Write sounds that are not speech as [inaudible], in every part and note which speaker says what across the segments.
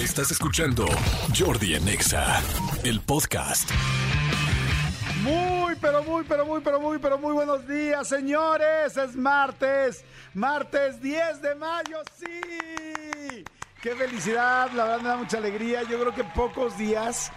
Speaker 1: Estás escuchando Jordi Anexa, el podcast.
Speaker 2: Muy, pero muy, pero muy, pero muy, pero muy buenos días, señores. Es martes, martes 10 de mayo, sí. Qué felicidad, la verdad me da mucha alegría. Yo creo que pocos días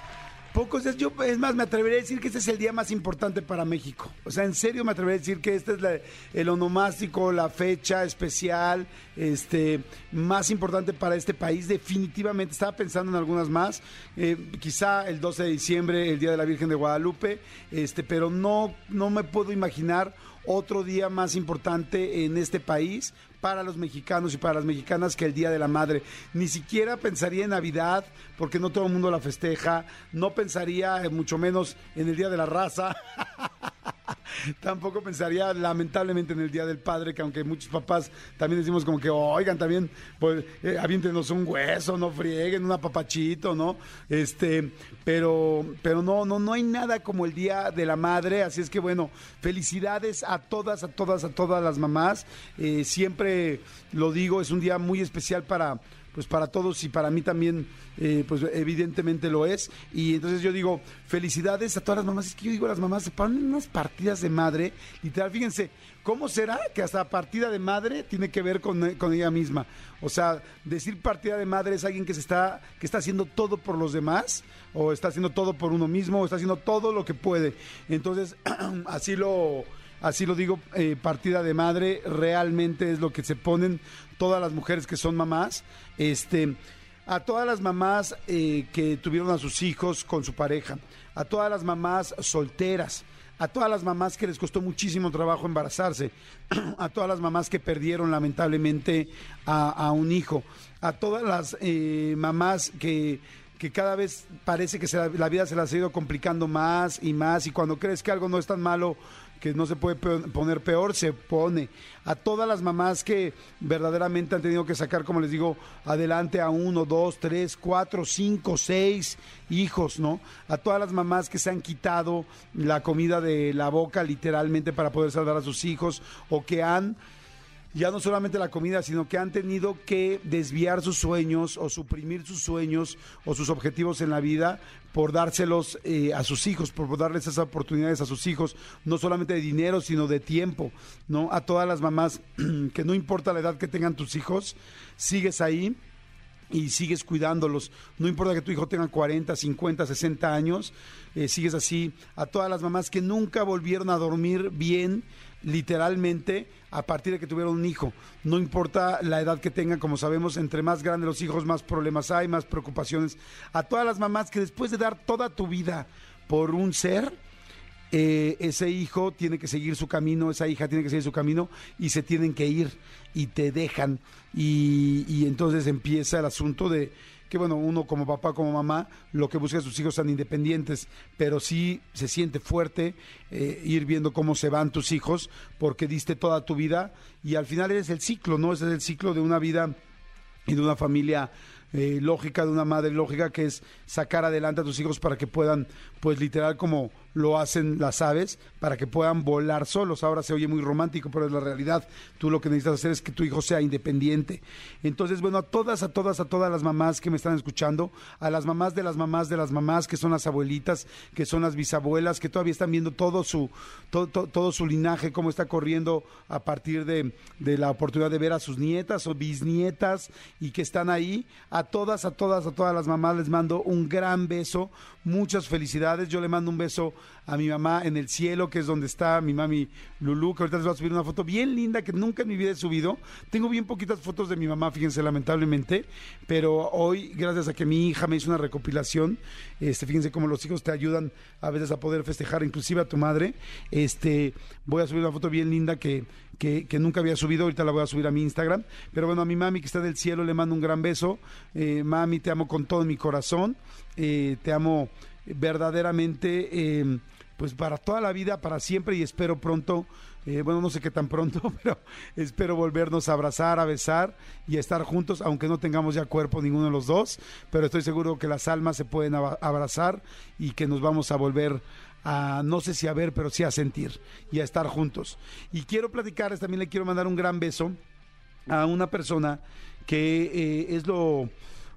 Speaker 2: Pocos días, yo es más, me atrevería a decir que este es el día más importante para México. O sea, en serio me atrevería a decir que este es el onomástico, la fecha especial, este, más importante para este país. Definitivamente, estaba pensando en algunas más. Eh, quizá el 12 de diciembre, el Día de la Virgen de Guadalupe, este, pero no, no me puedo imaginar otro día más importante en este país para los mexicanos y para las mexicanas que el Día de la Madre. Ni siquiera pensaría en Navidad, porque no todo el mundo la festeja. No pensaría, eh, mucho menos, en el Día de la Raza. [laughs] [laughs] Tampoco pensaría, lamentablemente, en el Día del Padre, que aunque muchos papás también decimos como que, oigan, también, pues, eh, aviéntenos un hueso, no frieguen, un apapachito, ¿no? Este, pero, pero no, no, no hay nada como el Día de la Madre, así es que, bueno, felicidades a todas, a todas, a todas las mamás. Eh, siempre lo digo, es un día muy especial para pues para todos y para mí también, eh, pues evidentemente lo es. Y entonces yo digo, felicidades a todas las mamás. Es que yo digo, las mamás se ponen unas partidas de madre, literal, fíjense, ¿cómo será que hasta partida de madre tiene que ver con, ella misma? O sea, decir partida de madre es alguien que se está, que está haciendo todo por los demás, o está haciendo todo por uno mismo, o está haciendo todo lo que puede. Entonces, [clears throat] así lo así lo digo, eh, partida de madre, realmente es lo que se ponen todas las mujeres que son mamás. Este, a todas las mamás eh, que tuvieron a sus hijos con su pareja, a todas las mamás solteras, a todas las mamás que les costó muchísimo trabajo embarazarse, [clears throat] a todas las mamás que perdieron lamentablemente a, un hijo, a todas las eh, mamás que que cada vez parece que la vida se las ha ido complicando más y más y cuando crees que algo no es tan malo que no se puede poner peor, se pone. A todas las mamás que verdaderamente han tenido que sacar, como les digo, adelante a uno, dos, tres, cuatro, cinco, seis hijos, ¿no? A todas las mamás que se han quitado la comida de la boca literalmente para poder salvar a sus hijos o que han ya no solamente la comida, sino que han tenido que desviar sus sueños o suprimir sus sueños o sus objetivos en la vida por dárselos eh, a sus hijos, por darles esas oportunidades a sus hijos, no solamente de dinero, sino de tiempo, ¿no? A todas las mamás, [clears throat] que no importa la edad que tengan tus hijos, sigues ahí y sigues cuidándolos. No importa que tu hijo tenga 40, 50, 60 años, eh, sigues así. A todas las mamás que nunca volvieron a dormir bien, literalmente a partir de que tuvieron un hijo. No importa la edad que tengan, como sabemos, entre más grandes los hijos, más problemas hay, más preocupaciones. A todas las mamás que después de dar toda tu vida por un ser, eh, ese hijo tiene que seguir su camino, esa hija tiene que seguir su camino y se tienen que ir y te dejan. y entonces empieza el asunto de que bueno, uno como papá, como mamá, lo que busca es sus hijos sean independientes, pero sí se siente fuerte eh, ir viendo cómo se van tus hijos, porque diste toda tu vida y al final eres el ciclo, ¿no? Ese es el ciclo de una vida y de una familia eh, lógica, de una madre lógica, que es sacar adelante a tus hijos para que puedan, pues literal como lo hacen las aves para que puedan volar solos. Ahora se oye muy romántico, pero es la realidad. Tú lo que necesitas hacer es que tu hijo sea independiente. Entonces, bueno, a todas, a todas, a todas las mamás que me están escuchando, a las mamás de las mamás de las mamás, que son las abuelitas, que son las bisabuelas, que todavía están viendo todo su, todo, todo, su linaje, cómo está corriendo a partir de, de la oportunidad de ver a sus nietas o bisnietas y que están ahí. A todas, a todas, a todas las mamás les mando un gran beso, muchas felicidades. Yo le mando un beso a mi mamá en el cielo, que es donde está mi mami Lulu, que ahorita les voy a subir una foto bien linda que nunca en mi vida he subido. Tengo bien poquitas fotos de mi mamá, fíjense, lamentablemente, pero hoy, gracias a que mi hija me hizo una recopilación, este, fíjense cómo los hijos te ayudan a veces a poder festejar, inclusive a tu madre, este, voy a subir una foto bien linda que, que, nunca había subido, ahorita la voy a subir a mi Instagram, pero bueno, a mi mami que está del cielo le mando un gran beso, eh, mami, te amo con todo mi corazón, eh, te amo verdaderamente, em, pues para toda la vida, para siempre y espero pronto, eh, bueno, no sé qué tan pronto, [laughs] pero espero volvernos a abrazar, a besar y a estar juntos, aunque no tengamos ya cuerpo ninguno de los dos, pero estoy seguro que las almas se pueden abrazar y que nos vamos a volver a, no sé si a ver, pero sí a sentir y a estar juntos. Y quiero platicarles, también le quiero mandar un gran beso a una persona que eh, es lo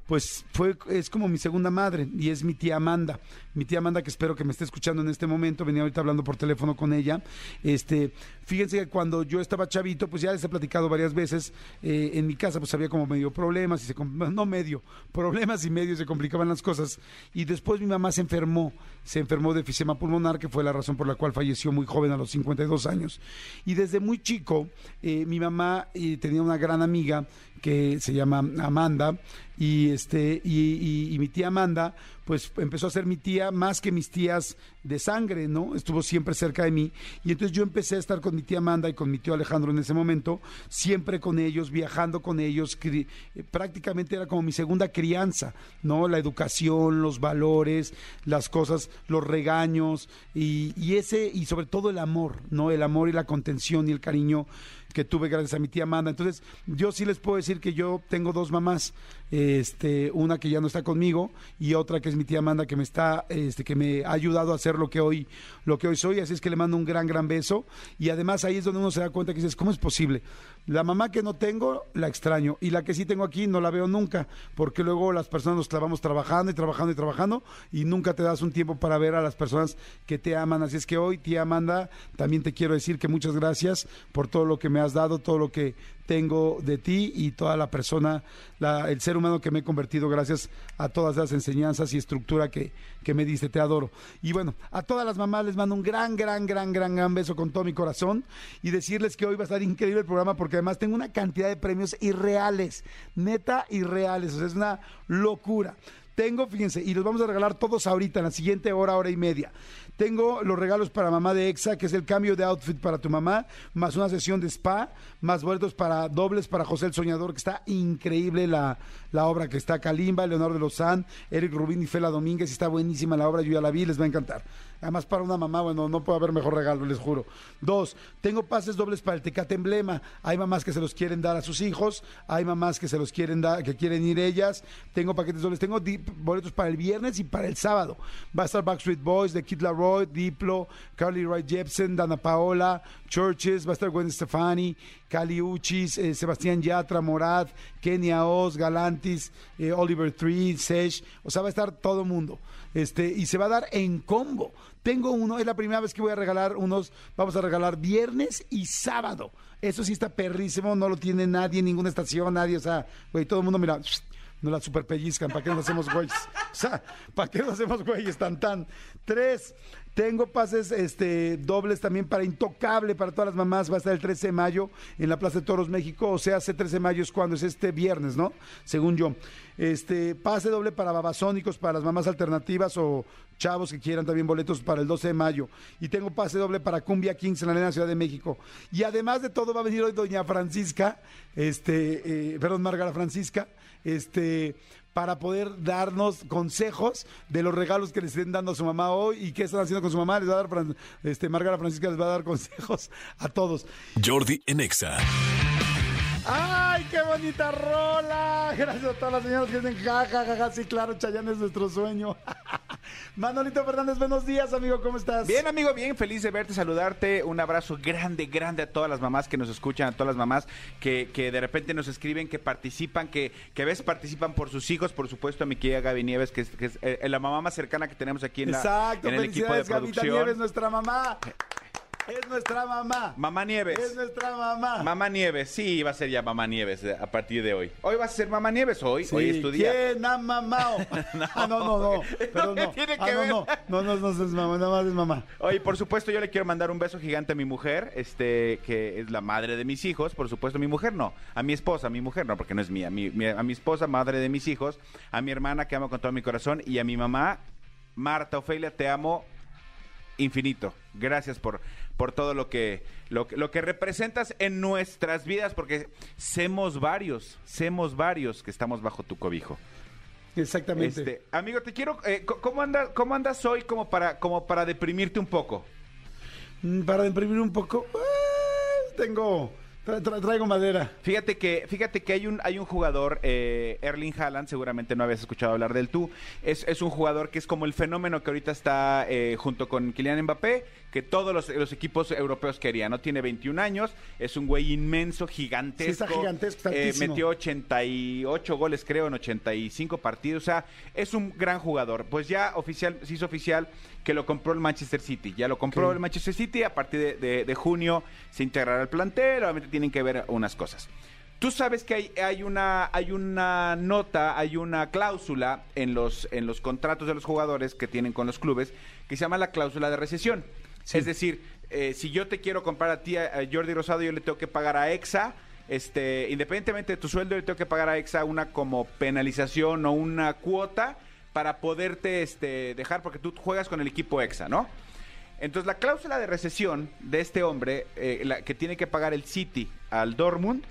Speaker 2: pues fue, es como mi segunda madre y es mi tía Amanda. Mi tía Amanda, que espero que me esté escuchando en este momento, venía ahorita hablando por teléfono con ella. Este, fíjense que cuando yo estaba chavito, pues ya les he platicado varias veces, eh, en mi casa pues había como medio problemas, y se, no medio, problemas y medio, se complicaban las cosas. Y después mi mamá se enfermó, se enfermó de efisema pulmonar, que fue la razón por la cual falleció muy joven a los 52 años. Y desde muy chico, eh, mi mamá eh, tenía una gran amiga que se llama Amanda, y este y, mi tía Amanda pues empezó a ser mi tía más que mis tías de sangre no estuvo siempre cerca de mí. Y entonces yo empecé a estar con mi tía Amanda y con mi tío Alejandro en ese momento siempre con ellos viajando con ellos eh, prácticamente era como mi segunda crianza no la educación los valores las cosas los regaños y, y ese y sobre todo el amor no el amor y la contención y el cariño que tuve gracias a mi tía Amanda. Entonces, yo sí les puedo decir que yo tengo dos mamás, este, una que ya no está conmigo y otra que es mi tía Amanda que me está, este, que me ha ayudado a hacer lo que hoy, lo que hoy soy. Así es que le mando un gran, gran beso. Y además ahí es donde uno se da cuenta que dices, ¿cómo es posible? La mamá que no tengo, la extraño. Y la que sí tengo aquí, no la veo nunca. Porque luego las personas nos clavamos trabajando y trabajando y trabajando. Y nunca te das un tiempo para ver a las personas que te aman. Así es que hoy, tía Amanda, también te quiero decir que muchas gracias por todo lo que me has dado, todo lo que tengo de ti y toda la persona, el ser humano que me he convertido gracias a todas las enseñanzas y estructura que, que me diste. Te adoro. Y bueno, a todas las mamás les mando un gran, gran, gran, gran, gran beso con todo mi corazón y decirles que hoy va a estar increíble el programa porque además tengo una cantidad de premios irreales, neta irreales. O sea, es una locura. Tengo, fíjense, y los vamos a regalar todos ahorita, en la siguiente hora, hora y media. Tengo los regalos para mamá de EXA, que es el cambio de outfit para tu mamá, más una sesión de spa, más boletos para dobles para José el Soñador, que está increíble la, la obra que está Kalimba, Leonardo de Lozán, Eric Rubín y Fela Domínguez, está buenísima la obra, yo ya la vi, les va a encantar. Además, para una mamá, bueno, no puede haber mejor regalo, les juro. Dos, tengo pases dobles para el Tecate Emblema. Hay mamás que se los quieren dar a sus hijos, hay mamás que se los quieren dar, que quieren ir ellas. Tengo paquetes dobles, tengo boletos para el viernes y para el sábado. Va a estar Backstreet Boys, The Kid Laroi, Diplo, Carly Rae Jepsen, Dana Paola, Churches, va a estar Gwen Stefani, Cali Uchis, eh, Sebastián Yatra, Morad, Kenia Oz, Galantis, eh, Oliver Tree, Sesh. O sea, va a estar todo el mundo. Este, y se va a dar en combo. Tengo uno, es la primera vez que voy a regalar unos, vamos a regalar viernes y sábado. Eso sí está perrísimo, no lo tiene nadie, ninguna estación, nadie, o sea, güey, todo el mundo mira, no la super pellizcan, ¿para qué nos hacemos güeyes? O sea, ¿para qué nos hacemos güeyes tan tan? Tres, tengo pases este, dobles también para Intocable, para todas las mamás. Va a estar el 13 de mayo en la Plaza de Toros, México. O sea, hace 13 de mayo es cuando es este viernes, ¿no? Según yo. Este, pase doble para babasónicos, para las mamás alternativas o chavos que quieran también boletos para el 12 de mayo. Y tengo pase doble para Cumbia Kings en la Arena Ciudad de México. Y además de todo va a venir hoy doña Francisca, este, eh, perdón, Margarita Francisca, este para poder darnos consejos de los regalos que le estén dando a su mamá hoy y qué están haciendo con su mamá. Les va a dar, este, Margarita Francisca les va a dar consejos a todos.
Speaker 1: Jordi Enexa.
Speaker 2: ¡Ay, qué bonita rola! [laughs] Gracias a todas las señoras que dicen ja, ja, ja, ja. Sí, claro, Chayanne es nuestro sueño. [laughs] Manolito Fernández, buenos días, amigo, ¿cómo estás?
Speaker 3: Bien, amigo, bien, feliz de verte, saludarte. Un abrazo grande, grande a todas las mamás que nos escuchan, a todas las mamás que, que de repente nos escriben, que participan, que, que a veces participan por sus hijos, por supuesto, a mi querida Gaby Nieves, que es, que es eh, la mamá más cercana que tenemos aquí en, la, en el equipo de producción.
Speaker 2: Nieves, nuestra mamá. Es nuestra mamá.
Speaker 3: Mamá Nieves.
Speaker 2: Es nuestra mamá.
Speaker 3: Mamá Nieves, sí, va a ser ya Mamá Nieves a partir de hoy. Hoy va a ser Mamá Nieves, hoy. hoy es tu día.
Speaker 2: ¿Quién ha mamado? no, [laughs] ah, no, no, no. [laughs] Pero no.
Speaker 3: tiene
Speaker 2: ah,
Speaker 3: que
Speaker 2: no,
Speaker 3: ver?
Speaker 2: no, no, no, no, es mamá, nada más es mamá.
Speaker 3: Oye, por supuesto, yo le quiero mandar un beso gigante a mi mujer, este, que es la madre de mis hijos. Por supuesto, mi mujer no. A mi esposa, a mi mujer no, porque no es mía. Mi, mi- a mi esposa, madre de mis hijos. A mi hermana, que amo con todo mi corazón. Y a mi mamá, Marta Ofelia, te amo infinito. Gracias por, por todo lo que, lo, que- lo que representas en nuestras vidas, porque semos varios, semos varios que estamos bajo tu cobijo.
Speaker 2: Exactamente.
Speaker 3: Este, amigo, te quiero. eh, ¿cómo, andas, ¿Cómo andas hoy como para, como para deprimirte un poco?
Speaker 2: Mm, Para imprimir un poco, eh, tengo, Tra- tra- traigo madera.
Speaker 3: Fíjate que, fíjate que hay un, hay un jugador, eh, Erling Haaland, seguramente no habías escuchado hablar del tú. Es, es un jugador que es como el fenómeno que ahorita está eh, junto con Kylian Mbappé, que todos los, los equipos europeos querían, ¿no? Tiene 21 años, es un güey inmenso, gigantesco.
Speaker 2: Sí, está gigantesco,
Speaker 3: Eh, metió 88 goles, creo, en 85 partidos. O sea, es un gran jugador. Pues ya oficial, se hizo oficial que lo compró el Manchester City. Ya lo compró el Manchester City. A partir de, de- de junio se integrará al plantel. Obviamente tienen que ver unas cosas. Tú sabes que hay, hay una hay una nota, hay una cláusula en los en los contratos de los jugadores que tienen con los clubes que se llama la cláusula de recesión.
Speaker 2: Sí.
Speaker 3: Es decir, eh, si yo te quiero comprar a ti, a, a Jordi Rosado, yo le tengo que pagar a EXA, este, independientemente de tu sueldo, yo le tengo que pagar a EXA una como penalización o una cuota para poderte este, dejar, porque tú juegas con el equipo EXA, ¿no? Entonces la cláusula de recesión de este hombre, eh, la que tiene que pagar el City al Dortmund,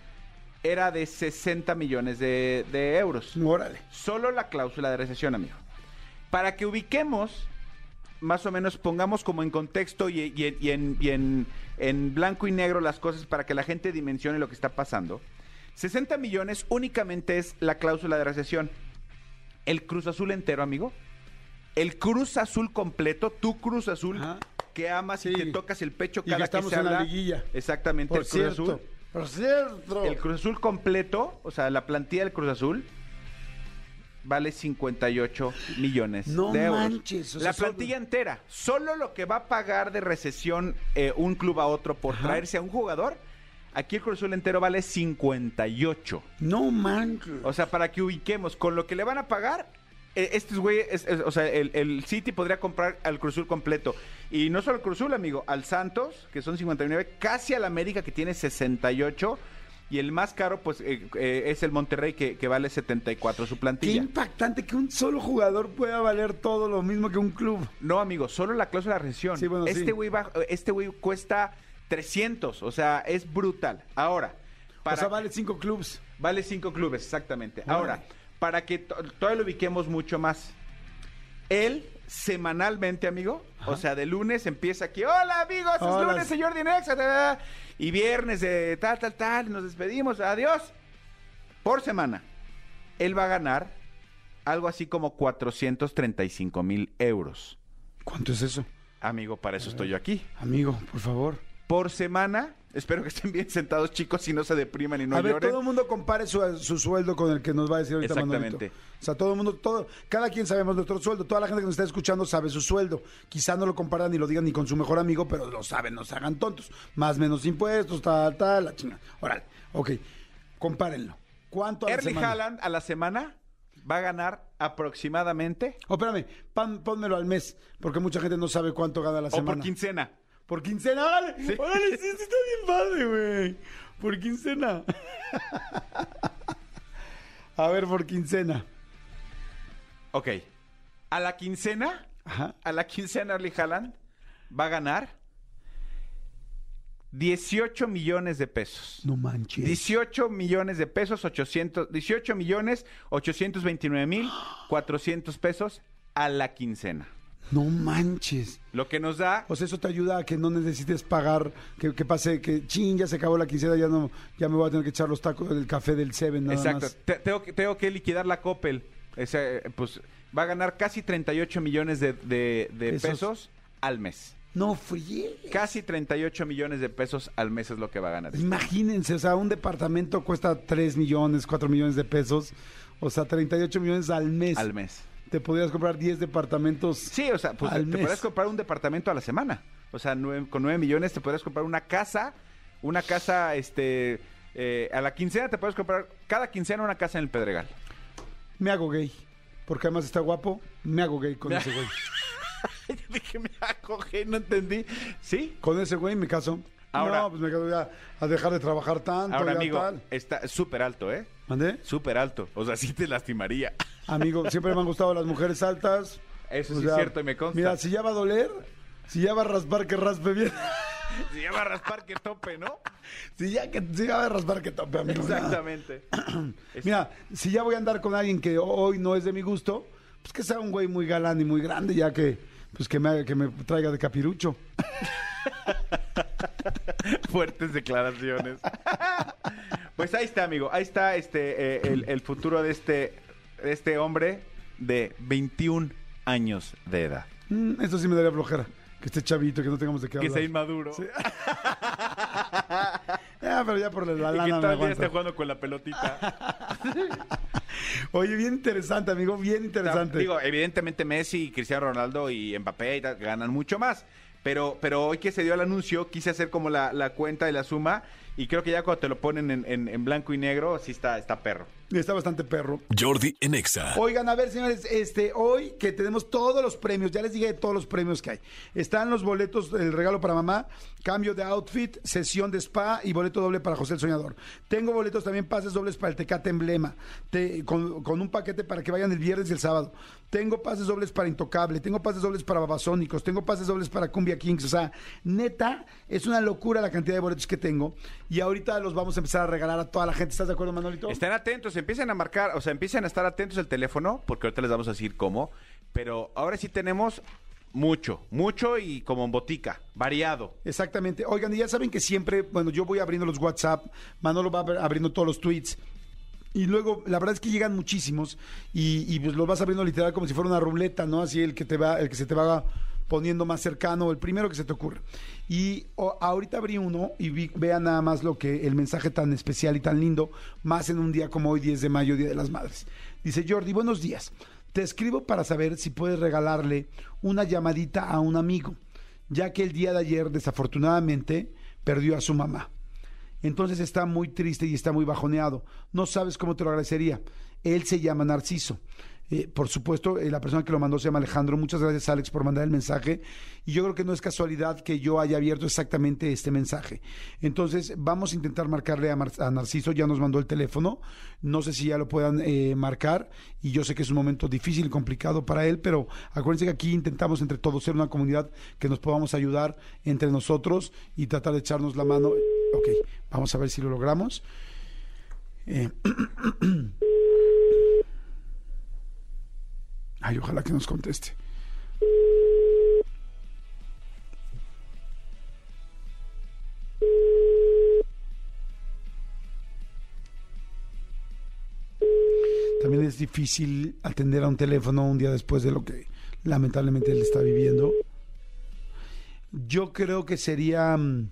Speaker 3: era de 60 millones de, de euros.
Speaker 2: Órale.
Speaker 3: Solo la cláusula de recesión, amigo. Para que ubiquemos, más o menos pongamos como en contexto y, y en- y en, y en- en blanco y negro las cosas para que la gente dimensione lo que está pasando. 60 millones únicamente es la cláusula de recesión. El Cruz Azul entero, amigo. El Cruz Azul completo, tu Cruz Azul
Speaker 2: Ajá.
Speaker 3: Que amas
Speaker 2: Sí.
Speaker 3: y te tocas el pecho
Speaker 2: Y
Speaker 3: cada
Speaker 2: que estamos
Speaker 3: se
Speaker 2: en la
Speaker 3: habla.
Speaker 2: liguilla.
Speaker 3: Exactamente,
Speaker 2: Por
Speaker 3: el Cruz
Speaker 2: cierto.
Speaker 3: Azul.
Speaker 2: Por cierto.
Speaker 3: El Cruz Azul completo, o sea, la plantilla del Cruz Azul vale 58 millones
Speaker 2: No
Speaker 3: de euros.
Speaker 2: manches, o sea,
Speaker 3: la
Speaker 2: solo-
Speaker 3: plantilla entera, solo lo que va a pagar de recesión eh, un club a otro por
Speaker 2: Ajá.
Speaker 3: traerse a un jugador, aquí el Cruz Azul entero vale 58.
Speaker 2: No manches.
Speaker 3: O sea, para que ubiquemos con lo que le van a pagar, eh, estos güeyes, es- es- o sea, el, el City podría comprar al Cruz Azul completo. Y no solo al Cruz Azul, amigo, al Santos, que son 59, casi al América, que tiene 68. Y el más caro, pues, eh, eh, es el Monterrey, que, que vale 74 su
Speaker 2: Qué
Speaker 3: plantilla.
Speaker 2: impactante que un solo jugador pueda valer todo lo mismo que un club.
Speaker 3: No, amigo, solo la cláusula de recesión.
Speaker 2: Sí, bueno,
Speaker 3: este
Speaker 2: sí.
Speaker 3: güey va- este cuesta 300, o sea, es brutal. Ahora,
Speaker 2: o sea, vale cinco clubs.
Speaker 3: Vale cinco clubes, exactamente. Ahora, para que to- todavía lo ubiquemos mucho más. Él, semanalmente, amigo, o sea, de lunes empieza aquí, hola amigos, es
Speaker 2: Hola.
Speaker 3: lunes, señor Dinex, ta, ta, ta", y viernes de tal, tal, tal, nos despedimos, adiós. Por semana, él va a ganar algo así como 435 mil euros.
Speaker 2: ¿Cuánto es eso?
Speaker 3: Amigo, para eso estoy yo aquí.
Speaker 2: Amigo, por favor.
Speaker 3: Por semana, espero que estén bien sentados, chicos, y no se depriman y no
Speaker 2: a ver,
Speaker 3: lloren.
Speaker 2: todo el mundo compare su, su sueldo con el que nos va a decir ahorita
Speaker 3: Exactamente.
Speaker 2: Manolito. O sea, todo el mundo, todo, cada quien sabemos nuestro sueldo. Toda la gente que nos está escuchando sabe su sueldo. Quizá no lo comparan ni lo digan ni con su mejor amigo, pero lo saben, no se hagan tontos. Más menos impuestos, tal, tal, la chingada. Órale, ok, compárenlo. ¿Cuánto a la
Speaker 3: Erling
Speaker 2: semana?
Speaker 3: Haaland a la semana va a ganar aproximadamente
Speaker 2: Oh, espérame, pon- pónmelo al mes, porque mucha gente no sabe cuánto gana la
Speaker 3: o
Speaker 2: semana.
Speaker 3: por quincena.
Speaker 2: Por quincena, órale,
Speaker 3: Sí.
Speaker 2: órale, sí, sí está bien padre, güey. Por quincena. [laughs] A ver, por quincena.
Speaker 3: Ok. A la quincena,
Speaker 2: Ajá.
Speaker 3: a la quincena Erling Haaland va a ganar 18 millones de pesos.
Speaker 2: No manches.
Speaker 3: 18 millones de pesos, 800, 18 millones 829 mil 400 pesos a la quincena.
Speaker 2: No manches.
Speaker 3: Lo que nos da
Speaker 2: O sea, eso te ayuda a que no necesites pagar, que, que pase, que chin, ya se acabó la quincena, ya no, ya me voy a tener que echar los tacos del café del Seven nada
Speaker 3: Exacto.
Speaker 2: más.
Speaker 3: Te- tengo, que, tengo que liquidar la Coppel. Ese, pues va a ganar casi 38 millones de, de- de
Speaker 2: Pesos.
Speaker 3: pesos al mes.
Speaker 2: No fríe.
Speaker 3: Casi 38 millones de pesos al mes es lo que va a ganar.
Speaker 2: Imagínense, o sea, un departamento cuesta 3 millones, 4 millones de pesos. O sea, 38 millones al mes.
Speaker 3: Al mes.
Speaker 2: Te podrías comprar 10 departamentos.
Speaker 3: Sí, o sea, pues te
Speaker 2: mes.
Speaker 3: podrías comprar un departamento a la semana. O sea, nueve- con 9 millones te podrías comprar una casa, una casa, este, eh, a la quincena te puedes comprar, cada quincena una casa en el Pedregal.
Speaker 2: Me hago gay. Porque además está guapo, me hago gay con
Speaker 3: Me-
Speaker 2: ese güey. [laughs]
Speaker 3: Yo dije, me acoge, no entendí. ¿Sí?
Speaker 2: Con ese güey me caso.
Speaker 3: Ahora-
Speaker 2: no, pues me quedo ya a dejar de trabajar tanto.
Speaker 3: Ahora,
Speaker 2: ya
Speaker 3: amigo,
Speaker 2: tal.
Speaker 3: está súper alto, ¿eh?
Speaker 2: ¿Mandé?
Speaker 3: Súper alto. O sea, sí te lastimaría. [laughs]
Speaker 2: Amigo, siempre me han gustado las mujeres altas.
Speaker 3: Eso
Speaker 2: O
Speaker 3: sí
Speaker 2: sea,
Speaker 3: es cierto y me consta.
Speaker 2: Mira, si ya va a doler, si ya va a raspar, que raspe bien. [laughs]
Speaker 3: Se llama raspar que tope, ¿no?
Speaker 2: si ya que si ya va a raspar, que tope, amigo.
Speaker 3: Exactamente. [clears throat]
Speaker 2: Mira, si ya voy a andar con alguien que hoy no es de mi gusto, pues que sea un güey muy galán y muy grande, ya que pues que me, que me traiga de capirucho. [laughs] [laughs]
Speaker 3: Fuertes declaraciones. Pues ahí está, amigo. Ahí está este eh, el, el futuro de este, de este hombre de 21 años de edad.
Speaker 2: Mm, esto sí me daría flojera. Que esté chavito, que no tengamos de qué
Speaker 3: Que
Speaker 2: hablar.
Speaker 3: sea inmaduro.
Speaker 2: Sí. [laughs] Ah, pero ya por la
Speaker 3: Y que
Speaker 2: lana
Speaker 3: el día
Speaker 2: aguanta.
Speaker 3: esté jugando con la pelotita. [laughs]
Speaker 2: Oye, bien interesante, amigo, bien interesante.
Speaker 3: Digo, evidentemente Messi, Cristiano Ronaldo y Mbappé y tal, ganan mucho más. Pero, pero hoy que se dio el anuncio, quise hacer como la, la cuenta y la suma. Y creo que ya cuando te lo ponen en, en- en blanco y negro, sí está, está perro.
Speaker 2: Está bastante perro.
Speaker 1: Jordi en Exa.
Speaker 2: Oigan, a ver, señores, este, hoy que tenemos todos los premios, ya les dije de todos los premios que hay. Están los boletos, el regalo para mamá, cambio de outfit, sesión de spa y boleto doble para José el Soñador. Tengo boletos también, pases dobles para el Tecate Emblema, te- con, con un paquete para que vayan el viernes y el sábado. Tengo pases dobles para Intocable, tengo pases dobles para Babasónicos, tengo pases dobles para Cumbia Kings. O sea, neta, es una locura la cantidad de boletos que tengo. Y ahorita los vamos a empezar a regalar a toda la gente. ¿Estás de acuerdo, Manolito?
Speaker 3: Estén atentos, empiecen a marcar, o sea, empiecen a estar atentos al teléfono, porque ahorita les vamos a decir cómo. Pero ahora sí tenemos mucho, mucho y como en botica, variado.
Speaker 2: Exactamente. Oigan, y ya saben que siempre, bueno, yo voy abriendo los WhatsApp, Manolo va abri- abriendo todos los tweets. Y luego, la verdad es que llegan muchísimos y, y, pues los vas abriendo literal como si fuera una ruleta, ¿no? Así el que te va, el que se te va poniendo más cercano, el primero que se te ocurre. Y o- ahorita abrí uno y vi- vean nada más lo que el mensaje tan especial y tan lindo, más en un día como hoy, 10 de mayo, Día de las Madres. Dice Jordi, buenos días. Te escribo para saber si puedes regalarle una llamadita a un amigo, ya que el día de ayer, desafortunadamente, perdió a su mamá. Entonces está muy triste y está muy bajoneado. No sabes cómo te lo agradecería. Él se llama Narciso. Eh, por supuesto, eh, la persona que lo mandó se llama Alejandro. Muchas gracias, Alex, por mandar el mensaje. Y yo creo que no es casualidad que yo haya abierto exactamente este mensaje. Entonces, vamos a intentar marcarle a, Narciso. Ya nos mandó el teléfono. No sé si ya lo puedan eh, marcar. Y yo sé que es un momento difícil y complicado para él, pero acuérdense que aquí intentamos entre todos ser una comunidad que nos podamos ayudar entre nosotros y tratar de echarnos la mano. Ok, vamos a ver si lo logramos. [clears throat] Eh, Ay, ojalá que nos conteste. También es difícil atender a un teléfono un día después de lo que lamentablemente él está viviendo. Yo creo que sería... mm,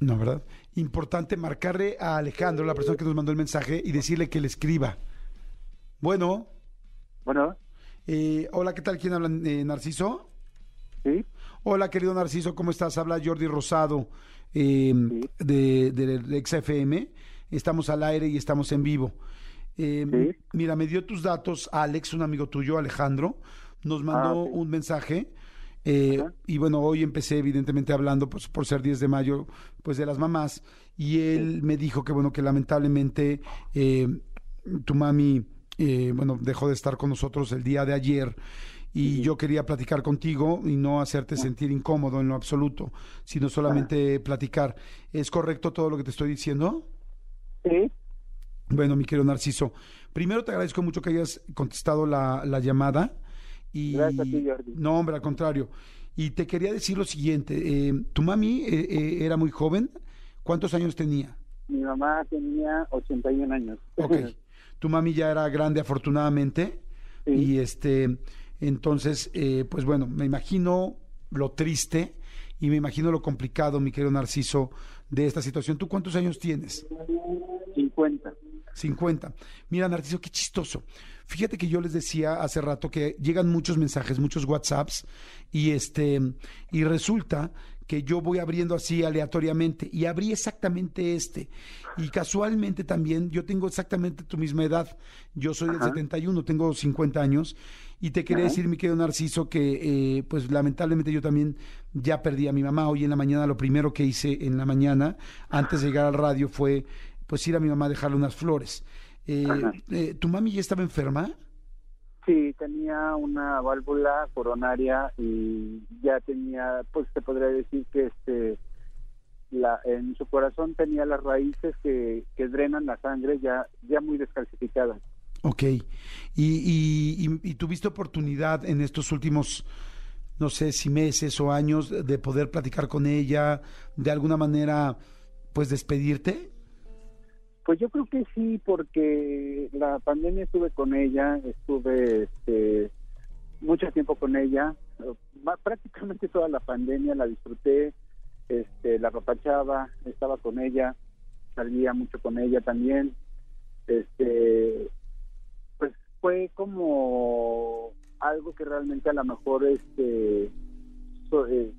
Speaker 2: No, ¿verdad? Importante marcarle a Alejandro, la persona que nos mandó el mensaje, y decirle que le escriba. Bueno,
Speaker 4: Bueno,
Speaker 2: eh, hola, ¿qué tal? ¿Quién habla? Eh, ¿Narciso?
Speaker 4: sí,
Speaker 2: Hola, querido Narciso, ¿cómo estás? Habla Jordi Rosado eh,
Speaker 4: Sí.
Speaker 2: de, de, XFM. Estamos al aire y estamos en vivo. Eh,
Speaker 4: Sí.
Speaker 2: Mira, me dio tus datos Alex, un amigo tuyo, Alejandro. Nos mandó
Speaker 4: Ah, ok.
Speaker 2: un mensaje. eh, y bueno, hoy empecé evidentemente hablando, pues por ser 10 de mayo, pues de las mamás. Y él me dijo que bueno, que lamentablemente eh, tu mami, eh, bueno, dejó de estar con nosotros el día de ayer y yo quería platicar contigo y no hacerte sentir incómodo en lo absoluto, sino solamente platicar. ¿Es correcto todo lo que te estoy diciendo?
Speaker 4: sí,
Speaker 2: Bueno, mi querido Narciso, primero te agradezco mucho que hayas contestado la, la llamada. Y,
Speaker 4: Gracias a ti, Jordi.
Speaker 2: No, hombre, al contrario. Y te quería decir lo siguiente, eh, tu mami eh, eh, era muy joven, ¿cuántos años tenía?
Speaker 4: mi mamá tenía 81 años.
Speaker 2: Ok. [laughs] Tu mami ya era grande, afortunadamente.
Speaker 4: Sí.
Speaker 2: Y este, entonces, eh, pues bueno, me imagino lo triste y me imagino lo complicado, mi querido Narciso, de esta situación. ¿Tú cuántos años tienes?
Speaker 4: 50.
Speaker 2: 50. Mira, Narciso, qué chistoso. Fíjate que yo les decía hace rato que llegan muchos mensajes, muchos WhatsApps, y este, y resulta que yo voy abriendo así aleatoriamente, y abrí exactamente este. Y casualmente también, yo tengo exactamente tu misma edad. Yo soy del
Speaker 4: Ajá.
Speaker 2: 71, tengo 50 años, y te quería
Speaker 4: Ajá.
Speaker 2: decir, mi querido Narciso, que eh, pues lamentablemente yo también ya perdí a mi mamá. Hoy en la mañana, lo primero que hice en la mañana, antes de llegar al radio, fue pues ir a mi mamá a dejarle unas flores. Eh, eh, ¿Tu mami ya estaba enferma?
Speaker 4: Sí, tenía una válvula coronaria y ya tenía, pues se podría decir que este, la, en su corazón tenía las raíces que, que drenan la sangre ya, ya muy descalcificadas.
Speaker 2: Ok. ¿Y, y, y- y tuviste oportunidad en estos últimos, no sé si meses o años de poder platicar con ella, de alguna manera, pues despedirte?
Speaker 4: Pues yo creo que sí, porque la pandemia estuve con ella, estuve este, mucho tiempo con ella, prácticamente toda la pandemia la disfruté, este, la apapachaba, estaba con ella, salía mucho con ella también, este, pues fue como algo que realmente a lo mejor este eh,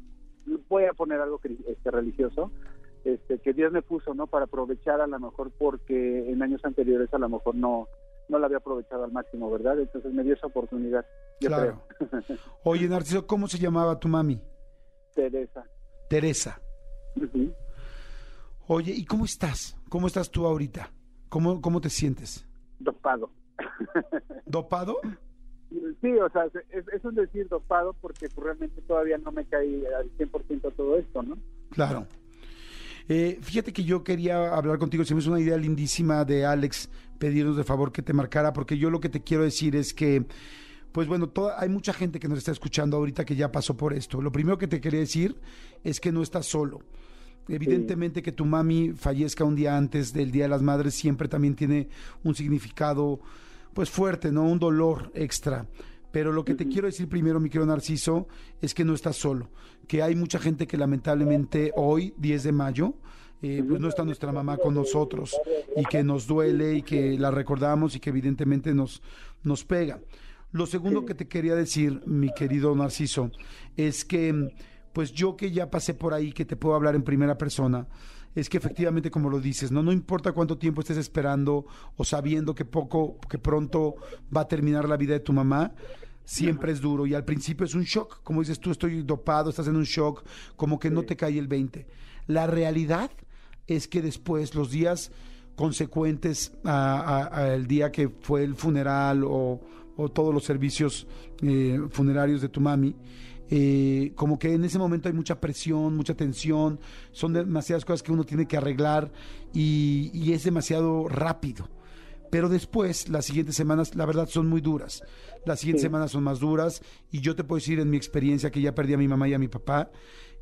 Speaker 4: voy a poner algo este, religioso este, que Dios me puso no para aprovechar a lo mejor porque en años anteriores a lo mejor no no la había aprovechado al máximo verdad entonces me dio esa oportunidad
Speaker 2: claro. [laughs] oye Narciso cómo se llamaba tu mami
Speaker 4: Teresa.
Speaker 2: Teresa. Oye y cómo estás cómo estás tú ahorita cómo cómo te sientes
Speaker 4: dopado.
Speaker 2: Dopado
Speaker 4: Sí, o sea, es, un decir dopado porque realmente todavía no me cae al 100% todo esto, ¿no?
Speaker 2: Claro. Eh, fíjate que yo quería hablar contigo, si me es una idea lindísima de Alex pedirnos de favor que te marcara, porque yo lo que te quiero decir es que, pues bueno, hay mucha gente que nos está escuchando ahorita que ya pasó por esto. Lo primero que te quería decir es que no estás solo. Evidentemente que tu mami fallezca un día antes del Día de las Madres siempre también tiene un significado pues fuerte, ¿no? Un dolor extra. Pero lo que te quiero decir primero, mi querido Narciso, es que no estás solo, que hay mucha gente que lamentablemente hoy, 10 de mayo, eh, pues no está nuestra mamá con nosotros y que nos duele y que la recordamos y que evidentemente nos, nos pega. Lo segundo que te quería decir, mi querido Narciso, es que pues yo que ya pasé por ahí, que te puedo hablar en primera persona, es que efectivamente, como lo dices, no, no importa cuánto tiempo estés esperando o sabiendo que poco, que pronto va a terminar la vida de tu mamá, siempre es duro y al principio es un shock, como dices tú, estoy dopado, estás en un shock, como que no te cae el 20. La realidad es que después, los días consecuentes al día que fue el funeral o, todos los servicios eh, funerarios de tu mami, eh, como que en ese momento hay mucha presión, mucha tensión, son demasiadas cosas que uno tiene que arreglar y, es demasiado rápido. Pero después, las siguientes semanas, la verdad, son muy duras. Las siguientes semanas son más duras y yo te puedo decir en mi experiencia que ya perdí a mi mamá y a mi papá,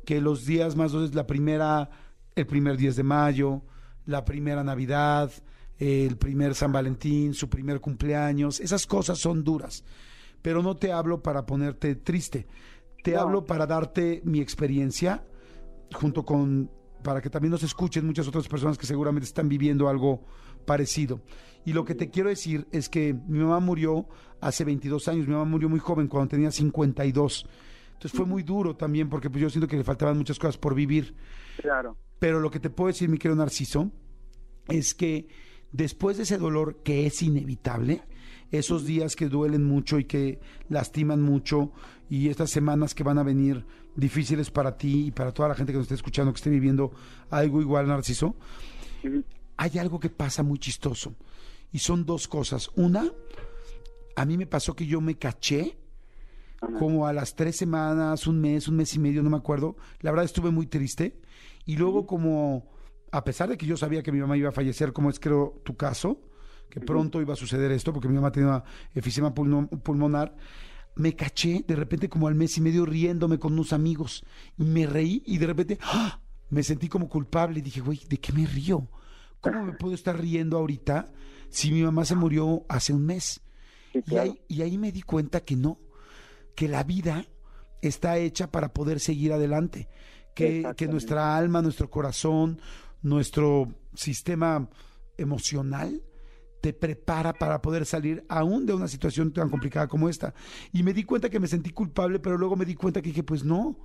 Speaker 2: que los días más duros, la primera, el primer 10 de mayo, la primera Navidad, el primer San Valentín, su primer cumpleaños, esas cosas son duras. Pero no te hablo para ponerte triste, te hablo para darte mi experiencia, junto con, para que también nos escuchen muchas otras personas que seguramente están viviendo algo parecido. Y lo que te quiero decir es que mi mamá murió hace 22 años, mi mamá murió muy joven, cuando tenía 52. Entonces fue muy duro también, porque pues yo siento que le faltaban muchas cosas por vivir.
Speaker 4: Claro.
Speaker 2: Pero lo que te puedo decir, mi querido Narciso, es que después de ese dolor que es inevitable, esos días que duelen mucho y que lastiman mucho y estas semanas que van a venir difíciles para ti y para toda la gente que nos esté escuchando, que esté viviendo algo igual, Narciso, hay algo que pasa muy chistoso. Y son dos cosas. Una, a mí me pasó que yo me caché como a las tres semanas, un mes, un mes y medio, no me acuerdo. La verdad estuve muy triste. Y luego como, a pesar de que yo sabía que mi mamá iba a fallecer, como es creo tu caso, que pronto iba a suceder esto, porque mi mamá tenía efisema pulmonar, me caché de repente como al mes y medio riéndome con unos amigos y me reí y de repente ¡ah! me sentí como culpable y dije, güey, ¿de qué me río? ¿Cómo me puedo estar riendo ahorita si mi mamá se murió hace un mes? y, ahí, y ahí me di cuenta que no, que la vida está hecha para poder seguir adelante, que, que nuestra alma, nuestro corazón, nuestro sistema emocional te prepara para poder salir aún de una situación tan complicada como esta. Y me di cuenta que me sentí culpable, pero luego me di cuenta que dije, pues no,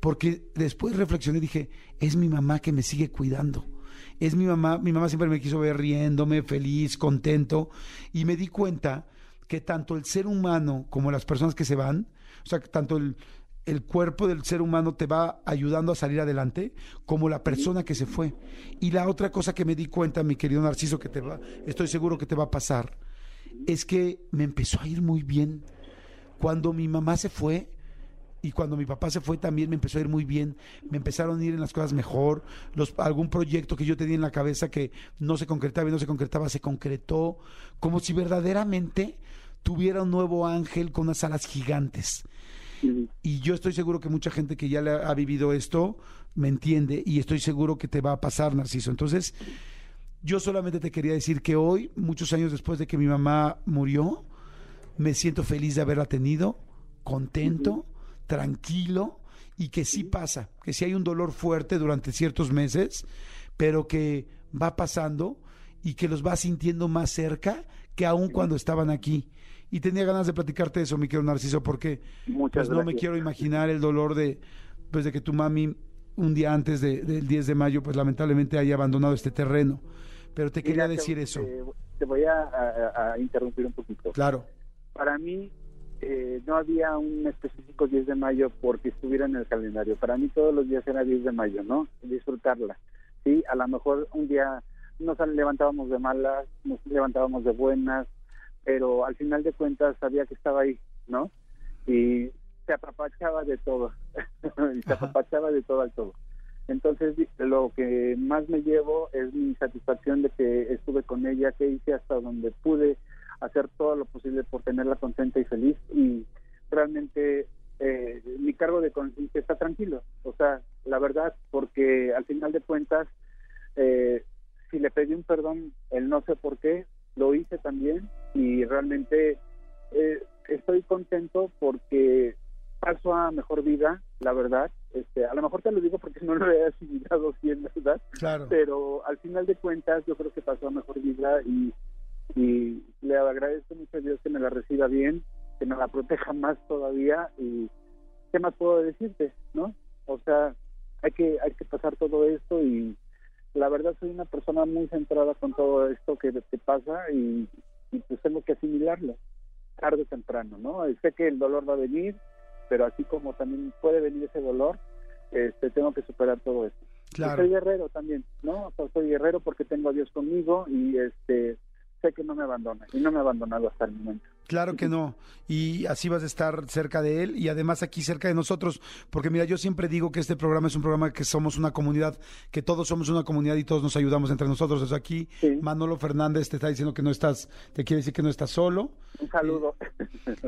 Speaker 2: porque después reflexioné y dije, es mi mamá que me sigue cuidando. Es mi mamá, mi mamá siempre me quiso ver riéndome, feliz, contento, y me di cuenta que tanto el ser humano como las personas que se van, o sea, tanto el, el cuerpo del ser humano te va ayudando a salir adelante como la persona que se fue. Y la otra cosa que me di cuenta, mi querido Narciso, que te va, estoy seguro que te va a pasar, es que me empezó a ir muy bien. Cuando mi mamá se fue y cuando mi papá se fue también me empezó a ir muy bien. Me empezaron a ir en las cosas mejor. Los, algún proyecto que yo tenía en la cabeza que no se concretaba y no se concretaba, se concretó. Como si verdaderamente tuviera un nuevo ángel con unas alas gigantes. Y yo estoy seguro que mucha gente que ya le ha vivido esto me entiende y estoy seguro que te va a pasar, Narciso. Entonces, yo solamente te quería decir que hoy, muchos años después de que mi mamá murió, me siento feliz de haberla tenido, contento, tranquilo y que sí pasa, que sí hay un dolor fuerte durante ciertos meses, pero que va pasando y que los vas sintiendo más cerca que aún cuando estaban aquí. Y tenía ganas de platicarte eso, mi querido Narciso, porque
Speaker 4: Muchas
Speaker 2: pues no me quiero imaginar el dolor de, pues de que tu mami un día antes de- del 10 de mayo, pues lamentablemente haya abandonado este terreno. Pero te quería
Speaker 4: te-
Speaker 2: decir eso.
Speaker 4: Te, te voy a, a- a interrumpir un poquito.
Speaker 2: Claro,
Speaker 4: Para mí eh, no había un específico 10 de mayo porque estuviera en el calendario. Para mí todos los días era 10 de mayo, ¿no? Disfrutarla. Sí, a lo mejor un día nos levantábamos de malas, nos levantábamos de buenas, pero al final de cuentas sabía que estaba ahí, ¿no? Y se apapachaba de todo, [laughs] y se apapachaba de todo al todo. Entonces, lo que más me llevo es mi satisfacción de que estuve con ella, que hice hasta donde pude hacer todo lo posible por tenerla contenta y feliz y realmente eh, mi cargo de conciencia está tranquilo. O sea, la verdad, porque al final de cuentas, eh, si le pedí un perdón, el no sé por qué, lo hice también y realmente eh, estoy contento porque paso a mejor vida, la verdad. Este, a lo mejor te lo digo porque [laughs] no lo he asimilado bien, ¿verdad?
Speaker 2: claro.
Speaker 4: pero al final de cuentas yo creo que pasó a mejor vida y, y le agradezco mucho a Dios que me la reciba bien, que me la proteja más todavía y qué más puedo decirte, ¿no? O sea, hay que hay que pasar todo esto y la verdad soy una persona muy centrada con todo esto que te pasa y, y pues tengo que asimilarlo tarde o temprano, ¿no? Y sé que el dolor va a venir, pero así como también puede venir ese dolor, este tengo que superar todo esto. Y
Speaker 2: Claro.
Speaker 4: Soy guerrero también, ¿no? O sea, soy guerrero porque tengo a Dios conmigo y este sé que no me abandona y no me ha abandonado hasta el momento.
Speaker 2: Claro que no. Y así vas a estar cerca de él y además aquí cerca de nosotros. Porque mira, yo siempre digo que este programa es un programa que somos una comunidad, que todos somos una comunidad y todos nos ayudamos entre nosotros. Entonces aquí
Speaker 4: Sí.
Speaker 2: Manolo Fernández te está diciendo que no estás, te quiere decir que no estás solo.
Speaker 4: Un saludo.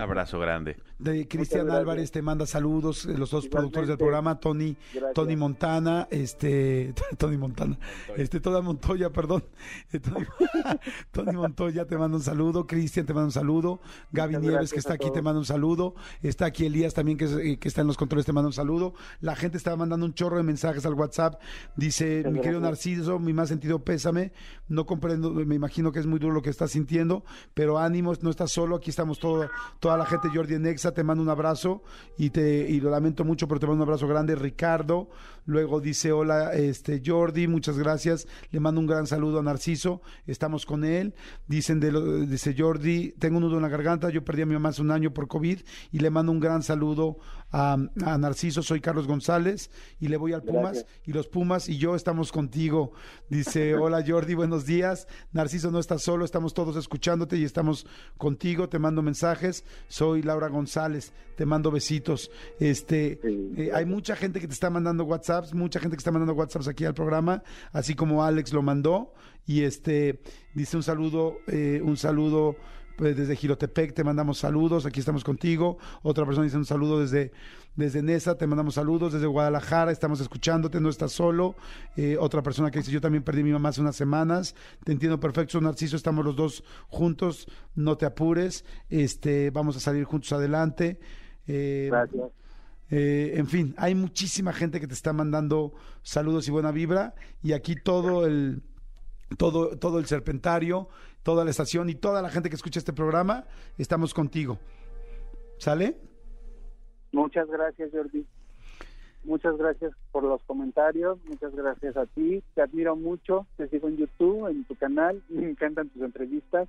Speaker 3: Abrazo grande.
Speaker 2: De Cristian. Álvarez te manda saludos, eh, los dos
Speaker 4: Igualmente.
Speaker 2: productores del programa, Tony,
Speaker 4: Gracias.
Speaker 2: Tony Montana, este, [laughs] Tony Montana, este, toda Montoya, perdón, Eh, [laughs] Tony, [laughs] Tony Montoya te manda un saludo, Cristian te manda un saludo, Gaby
Speaker 4: Muchas
Speaker 2: Nieves que está aquí te manda un saludo, está aquí Elías también que, es- eh, que está en los controles te manda un saludo, la gente está mandando un chorro de mensajes al WhatsApp, dice,
Speaker 4: Muchas
Speaker 2: mi querido
Speaker 4: gracias.
Speaker 2: Narciso, mi más sentido pésame, no comprendo, me imagino que es muy duro lo que estás sintiendo, pero ánimos, no estás solo, aquí estamos todo, toda la gente, Jordi Nexa, te mando un abrazo y te y lo lamento mucho, pero te mando un abrazo grande, Ricardo, luego dice, hola, este Jordi, muchas gracias, le mando un gran saludo a Narciso, estamos con él, dicen de dice Jordi, tengo un nudo en la garganta, yo perdí a mi mamá hace un año por COVID y le mando un gran saludo a, a Narciso, soy Carlos González y le voy al Pumas
Speaker 4: Gracias.
Speaker 2: y los Pumas y yo estamos contigo. Dice, [laughs] hola Jordi, buenos días. Narciso no estás solo, estamos todos escuchándote y estamos contigo. Te mando mensajes. Soy Laura González, te mando besitos. Este,
Speaker 4: Sí,
Speaker 2: eh, hay mucha gente que te está mandando WhatsApps, mucha gente que está mandando WhatsApps aquí al programa, así como Alex lo mandó. Y este, dice un saludo, eh, un saludo pues, desde Girotepec, te mandamos saludos, aquí estamos contigo. Otra persona dice un saludo desde, desde Nesa, te mandamos saludos. Desde Guadalajara, estamos escuchándote, no estás solo. Eh, otra persona que dice, yo también perdí a mi mamá hace unas semanas. Te entiendo perfecto, Narciso, estamos los dos juntos, no te apures. Este, vamos a salir juntos adelante. Eh,
Speaker 4: Gracias.
Speaker 2: eh, en fin, hay muchísima gente que te está mandando saludos y buena vibra y aquí todo el todo todo el serpentario, toda la estación y toda la gente que escucha este programa estamos contigo. ¿Sale?
Speaker 4: Muchas gracias, Jordi. Muchas gracias por los comentarios, muchas gracias a ti. Te admiro mucho, te sigo en YouTube, en tu canal, [laughs] me encantan tus entrevistas,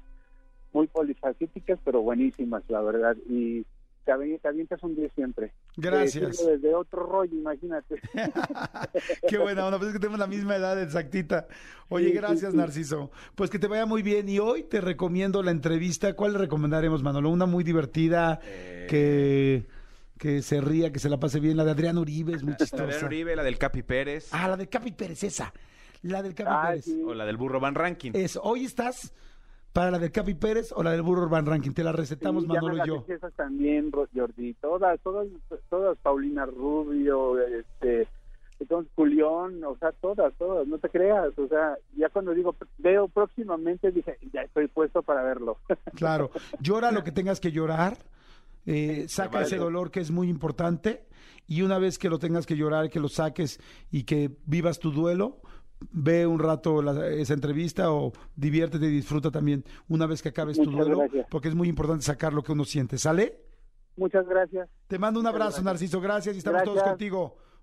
Speaker 4: muy polifacéticas, pero buenísimas, la verdad. Y te, avi- te avientas un día siempre.
Speaker 2: Gracias.
Speaker 4: Sigo desde otro rollo, imagínate. [laughs]
Speaker 2: Qué buena onda, pues es que tenemos la misma edad exactita. Oye,
Speaker 4: Sí,
Speaker 2: gracias
Speaker 4: sí.
Speaker 2: Narciso. Pues que te vaya muy bien y hoy te recomiendo la entrevista. ¿Cuál le recomendaremos, Manolo? Una muy divertida
Speaker 3: Eh.
Speaker 2: que que se ría, que se la pase bien, la de Adrián Uribe, es muy
Speaker 3: La de
Speaker 2: chistosa.
Speaker 3: Uribe, la del Capi Pérez
Speaker 2: Ah, la del Capi Pérez, esa. La del Capi
Speaker 4: Ah,
Speaker 2: Pérez.
Speaker 4: sí.
Speaker 3: o la del Burro Van Ranking.
Speaker 2: Es, hoy estás ¿Para la del Capi Pérez o la del Burro Urban Ranking? Te la recetamos
Speaker 4: Sí, ya me
Speaker 2: Manolo
Speaker 4: las
Speaker 2: y yo.
Speaker 4: esas también, Jordi, todas, todas, todas, Paulina Rubio, este, entonces Julián, o sea, todas, todas, no te creas, o sea, ya cuando digo, veo próximamente, dije, ya estoy puesto para verlo. [laughs]
Speaker 2: Claro, llora lo que [laughs] tengas que llorar, eh, saca
Speaker 3: vale.
Speaker 2: ese dolor que es muy importante y una vez que lo tengas que llorar, que lo saques y que vivas tu duelo, ve un rato la- esa entrevista o diviértete y disfruta también una vez que acabes tu duelo,
Speaker 4: gracias.
Speaker 2: porque es muy importante sacar lo que uno siente, ¿sale?
Speaker 4: Muchas gracias.
Speaker 2: Te mando un abrazo. Narciso, gracias y estamos todos
Speaker 4: Gracias.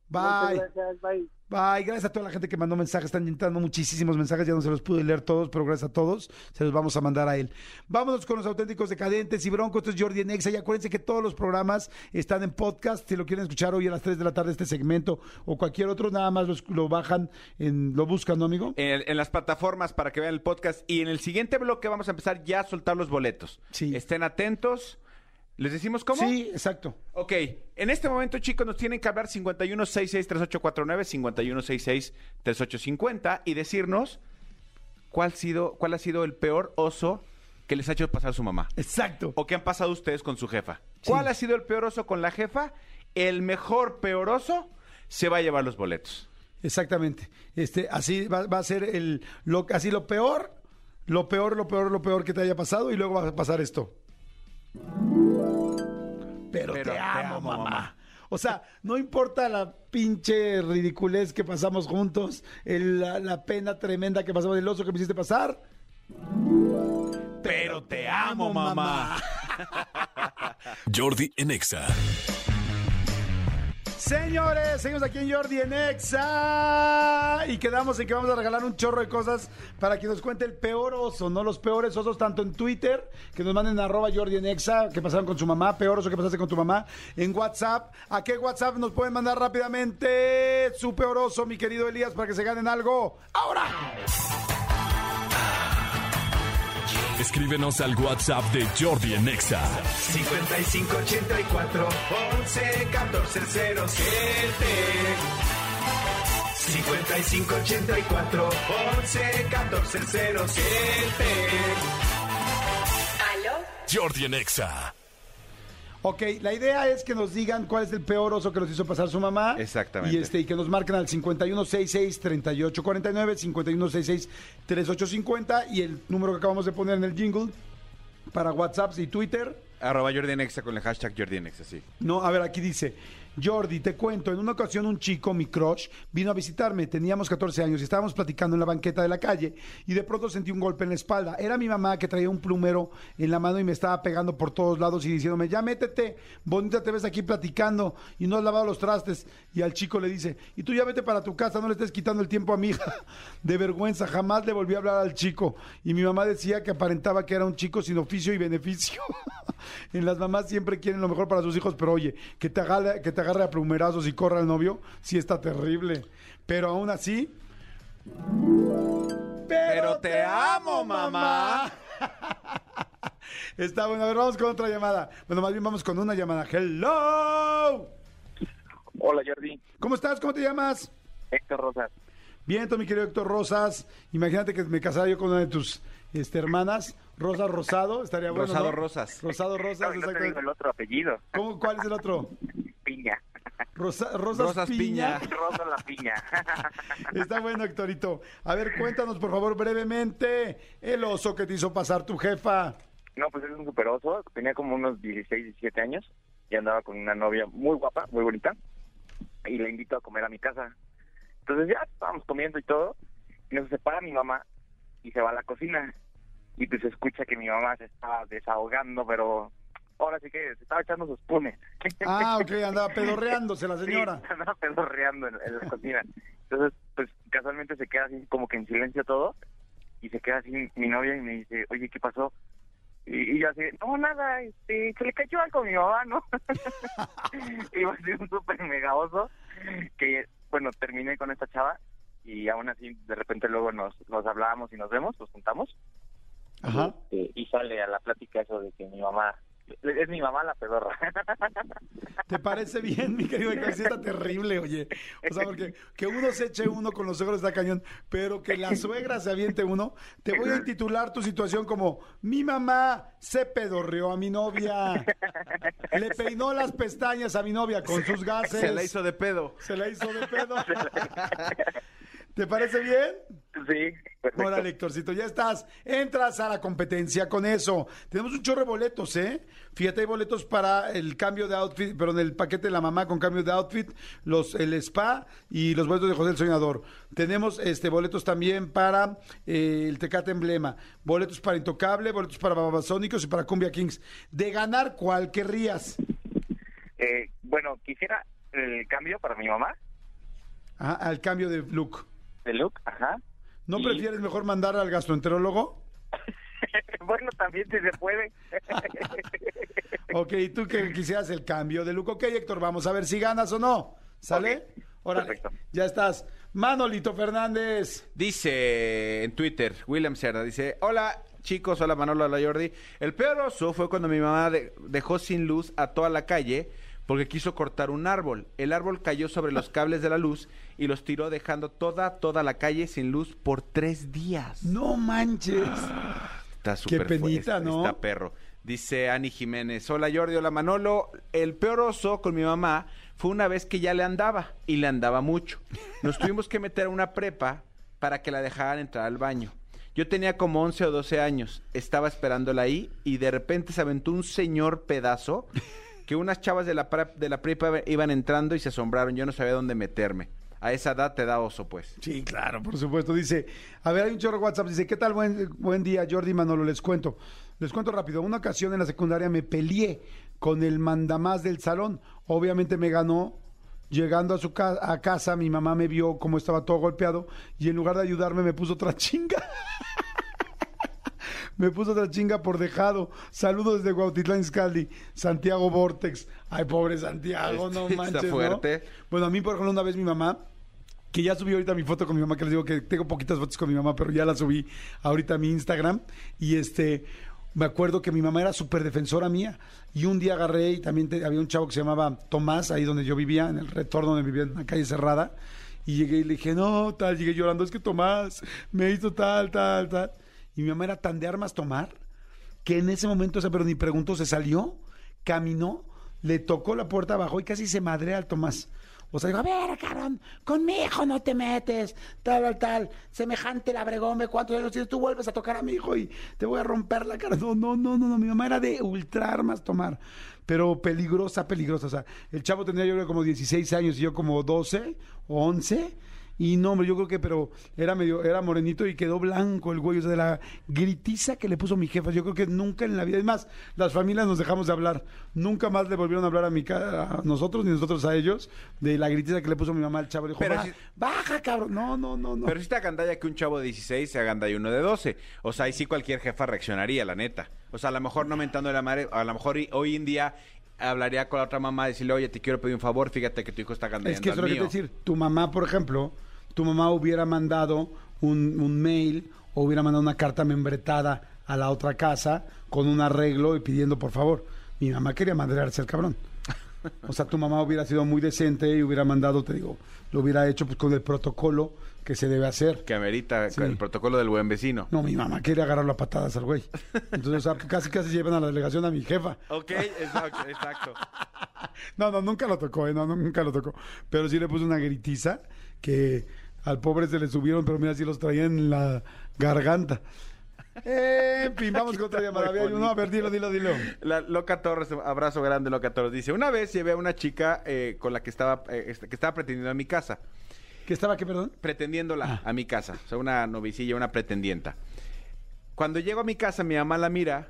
Speaker 4: Muchas
Speaker 2: Bye.
Speaker 4: gracias, bye.
Speaker 2: Bye, gracias a toda la gente que mandó mensajes, están entrando muchísimos mensajes, ya no se los pude leer todos, pero gracias a todos, se los vamos a mandar a él. Vámonos con los auténticos decadentes y broncos, esto es Jordi en Exa, y acuérdense que todos los programas están en podcast, si lo quieren escuchar hoy a las 3 de la tarde este segmento o cualquier otro, nada más los- lo bajan, en, lo buscan, ¿no, amigo?
Speaker 3: En, en las plataformas para que vean el podcast. Y en el siguiente bloque vamos a empezar ya a soltar los boletos.
Speaker 2: Sí.
Speaker 3: Estén atentos. ¿Les decimos cómo?
Speaker 2: Sí, exacto.
Speaker 3: Ok, en este momento, chicos, nos tienen que hablar 5166-3849, 5166-3850 y decirnos cuál, sido, cuál ha sido el peor oso que les ha hecho pasar su mamá.
Speaker 2: Exacto.
Speaker 3: O que han pasado ustedes con su jefa.
Speaker 2: Sí.
Speaker 3: ¿Cuál ha sido el peor oso con la jefa? El mejor peor oso se va a llevar los boletos.
Speaker 2: Exactamente. Este, así va, va a ser el, lo, así lo peor, lo peor, lo peor, lo peor que te haya pasado y luego va a pasar esto. Pero, te, amo, mamá. O sea, no importa la pinche ridiculez que pasamos juntos, el- la, la pena tremenda que pasamos, el oso que me hiciste pasar.
Speaker 3: Pero te amo, mamá. [laughs]
Speaker 1: Jordi en Exa.
Speaker 2: Señores, seguimos aquí en Jordi en Exa y quedamos en que vamos a regalar un chorro de cosas para que nos cuente el peor oso, no los peores osos, tanto en Twitter, que nos manden arroba Jordi en Exa, que pasaron con su mamá, peor oso que pasaste con tu mamá, en WhatsApp. ¿A qué WhatsApp nos pueden mandar rápidamente su peor oso, mi querido Elías, para que se ganen algo? ¡Ahora!
Speaker 1: Escríbenos al WhatsApp de Jordi en Exa.
Speaker 5: 5584 11 14 07 5584 11 14 07
Speaker 6: ¿Aló?
Speaker 1: Jordi en Exa.
Speaker 2: Ok, la idea es que nos digan cuál es el peor oso que nos hizo pasar su mamá.
Speaker 3: Exactamente.
Speaker 2: Y, este, y que nos marquen al 5166-3849, 5166-3850 y el número que acabamos de poner en el jingle para WhatsApp y Twitter.
Speaker 3: Arroba Jordi en Exa con el hashtag Jordi en Exa, sí.
Speaker 2: No, a ver, aquí dice, Jordi, te cuento, en una ocasión un chico, mi crush, vino a visitarme, teníamos 14 años y estábamos platicando en la banqueta de la calle y de pronto sentí un golpe en la espalda. Era mi mamá que traía un plumero en la mano y me estaba pegando por todos lados y diciéndome, ya métete, bonita te ves aquí platicando y no has lavado los trastes. Y al chico le dice, y tú ya vete para tu casa, no le estés quitando el tiempo a mi hija. [laughs] De vergüenza, jamás le volví a hablar al chico. Y mi mamá decía que aparentaba que era un chico sin oficio y beneficio. [laughs] en las mamás siempre quieren lo mejor para sus hijos, pero oye, que te agarre, que te agarre a plumerazos y corra el novio, sí está terrible. Pero aún así.
Speaker 3: Pero te amo, mamá. [laughs]
Speaker 2: está bueno, a ver, vamos con otra llamada. Bueno, más bien vamos con una llamada. Hello.
Speaker 4: Hola, Jordi.
Speaker 2: ¿Cómo estás? ¿Cómo te llamas?
Speaker 4: Héctor Rosas.
Speaker 2: Bien, mi querido Héctor Rosas. Imagínate que me casara yo con una de tus este, hermanas, Rosa Rosado. Estaría bueno.
Speaker 3: Rosado
Speaker 2: ¿no?
Speaker 3: Rosas.
Speaker 2: Rosado Rosas, exactamente.
Speaker 4: otro apellido.
Speaker 2: ¿Cómo, ¿Cuál es el otro?
Speaker 4: Piña.
Speaker 2: Rosa- Rosas,
Speaker 3: Rosas
Speaker 2: Piña.
Speaker 3: Piña.
Speaker 4: Rosa la piña. [laughs]
Speaker 2: Está bueno, Héctorito. A ver, cuéntanos, por favor, brevemente, el oso que te hizo pasar tu jefa.
Speaker 7: No, pues es un superoso. Tenía como unos 16, 17 años y andaba con una novia muy guapa, muy bonita. Y le invito a comer a mi casa. Entonces ya estábamos comiendo y todo. Y nos separa mi mamá y se va a la cocina. Y pues se escucha que mi mamá se estaba desahogando, pero ahora sí que se estaba echando sus punes. [laughs]
Speaker 2: Ah, ok, andaba pedorreándose la señora.
Speaker 7: Sí, [laughs] andaba pedorreando en, en la cocina. Entonces, pues casualmente se queda así como que en silencio todo. Y se queda así mi novia y me dice, oye, ¿qué pasó? Y, y yo así, no, nada, este, se le cayó algo a mi mamá, ¿no? [laughs] y va a ser un súper mega oso que, bueno, terminé con esta chava y aún así de repente luego nos, nos hablábamos y nos vemos, nos juntamos
Speaker 2: Ajá.
Speaker 7: y sale a la plática eso de que mi mamá, es mi mamá la pedorra. [laughs]
Speaker 2: ¿Te parece bien, mi querido Héctor? Sí está terrible, oye. O sea, porque que uno se eche uno con los suegros está cañón, pero que la suegra se aviente uno. Te voy a intitular tu situación como mi mamá se pedorreó a mi novia. Le peinó las pestañas a mi novia con sus gases.
Speaker 3: Se la hizo de pedo.
Speaker 2: Se la hizo de pedo. [laughs] ¿Te parece bien?
Speaker 7: Sí, perfecto.
Speaker 2: Hola, Lectorcito, ya estás. Entras a la competencia con eso. Tenemos un chorro de boletos, ¿eh? Fíjate, hay boletos para el cambio de outfit, pero en el paquete de la mamá con cambio de outfit, los el spa y los boletos de José el Soñador. Tenemos este boletos también para eh, el Tecate Emblema, boletos para Intocable, boletos para Babasónicos y para Cumbia Kings. De ganar, ¿cuál querrías?
Speaker 7: Eh, bueno, quisiera el cambio para mi mamá,
Speaker 2: Ajá, al cambio de look.
Speaker 7: De look, ajá.
Speaker 2: ¿No
Speaker 7: Y-
Speaker 2: prefieres mejor mandar al gastroenterólogo? [laughs]
Speaker 7: bueno, también si se puede. [laughs]
Speaker 2: Ok, ¿y tú que quisieras el cambio de look? Ok, Héctor, vamos a ver si ganas o no. ¿Sale?
Speaker 7: Ok,
Speaker 2: Órale,
Speaker 7: perfecto.
Speaker 2: ya estás. Manolito Fernández.
Speaker 3: Dice en Twitter, William Cerda, dice, hola chicos, hola Manolo, hola Jordi. El peor oso fue cuando mi mamá de- dejó sin luz a toda la calle porque quiso cortar un árbol. El árbol cayó sobre los cables de la luz y los tiró dejando toda, toda la calle sin luz por tres días.
Speaker 2: No manches.
Speaker 3: Está súper fu-
Speaker 2: penita, ¿no?
Speaker 3: Está perro. Dice Ani Jiménez, hola Jordi, hola Manolo. El peor oso con mi mamá fue una vez que ya le andaba y le andaba mucho. Nos tuvimos que meter a una prepa para que la dejaran entrar al baño. Yo tenía como 11 o 12 años, estaba esperándola ahí y de repente se aventó un señor pedazo que unas chavas de la, de la prepa iban entrando y se asombraron. Yo no sabía dónde meterme. A esa edad te da oso, pues.
Speaker 2: Sí, claro, por supuesto. Dice, a ver, hay un chorro de WhatsApp. Dice, ¿qué tal? Buen, buen día, Jordi Manolo. Les cuento. Les cuento rápido. Una ocasión en la secundaria me peleé con el mandamás del salón. Obviamente me ganó. Llegando a su a casa, mi mamá me vio como estaba todo golpeado y en lugar de ayudarme me puso otra chinga. [laughs] me puso otra chinga por dejado. Saludos desde Guautitlán Izcaldi, Santiago Vortex. Ay, pobre Santiago, no [laughs]
Speaker 3: Está
Speaker 2: manches, ¿no?
Speaker 3: fuerte.
Speaker 2: Bueno, a mí, por ejemplo, una vez mi mamá que ya subí ahorita mi foto con mi mamá, que les digo que tengo poquitas fotos con mi mamá, pero ya la subí ahorita a mi Instagram. Y este, me acuerdo que mi mamá era súper defensora mía. Y un día agarré y también te- había un chavo que se llamaba Tomás, ahí donde yo vivía, en el retorno donde vivía, en una calle cerrada. Y llegué y le dije, no, tal, llegué llorando, es que Tomás me hizo tal, tal, tal. Y mi mamá era tan de armas tomar que en ese momento, o sea, pero ni preguntó, se salió, caminó, le tocó la puerta abajo y casi se madrea al Tomás. O sea, digo, a ver, cabrón, con mi hijo no te metes, tal, tal, tal, semejante labregome, ¿cuántos años tienes? Tú vuelves a tocar a mi hijo y te voy a romper la cara. No, no, no, no, no, mi mamá era de ultra armas tomar, pero peligrosa, peligrosa. O sea, el chavo tenía yo creo como 16 años y yo como 12 o 11. Y no, hombre, yo creo que, pero era medio, era morenito y quedó blanco el güey, o sea, de la gritiza que le puso mi jefa. Yo creo que nunca en la vida, es más, las familias nos dejamos de hablar. Nunca más le volvieron a hablar a mi a nosotros ni nosotros a ellos de la gritiza que le puso mi mamá al chavo. Dijo,
Speaker 3: Pero
Speaker 2: "Ba-
Speaker 3: si-
Speaker 2: baja, cabrón. No, no, no, no.
Speaker 3: Pero si te agandalla que un chavo de 16 se agandalla uno de 12. O sea, ahí sí cualquier jefa reaccionaría, la neta. O sea, a lo mejor no mentando la madre, a lo mejor hoy en día hablaría con la otra mamá y decirle, oye, te quiero pedir un favor, fíjate que tu hijo está agandallando
Speaker 2: Es que eso es lo que te
Speaker 3: mío".
Speaker 2: decir. Tu mamá, por ejemplo, tu mamá hubiera mandado un, un mail o hubiera mandado una carta membretada a la otra casa con un arreglo y pidiendo por favor. Mi mamá quería madrearse al cabrón. O sea, tu mamá hubiera sido muy decente y hubiera mandado, te digo, lo hubiera hecho pues, con el protocolo que se debe hacer.
Speaker 3: Que amerita
Speaker 2: Sí.
Speaker 3: el protocolo del buen vecino.
Speaker 2: No, mi mamá quería agarrarlo a patadas al güey. Entonces, o sea, casi casi llevan a la delegación a mi jefa.
Speaker 3: Ok, exacto, exacto. [laughs]
Speaker 2: No, no, nunca lo tocó, ¿eh? no, no, nunca lo tocó. Pero sí le puso una gritiza que al pobre se le subieron, pero mira, sí los traía en la garganta. Eh, fin, [laughs] vamos con otra llamada. uno, a ver, dilo, dilo, dilo.
Speaker 3: La Loca Torres, abrazo grande Loca Torres, dice, una vez llevé a una chica eh, con la que estaba, eh, este, que estaba pretendiendo a mi casa.
Speaker 2: ¿Qué estaba aquí, perdón?
Speaker 3: pretendiéndola
Speaker 2: Ah.
Speaker 3: a mi casa. O sea, una novicilla, una pretendienta. Cuando llego a mi casa, mi mamá la mira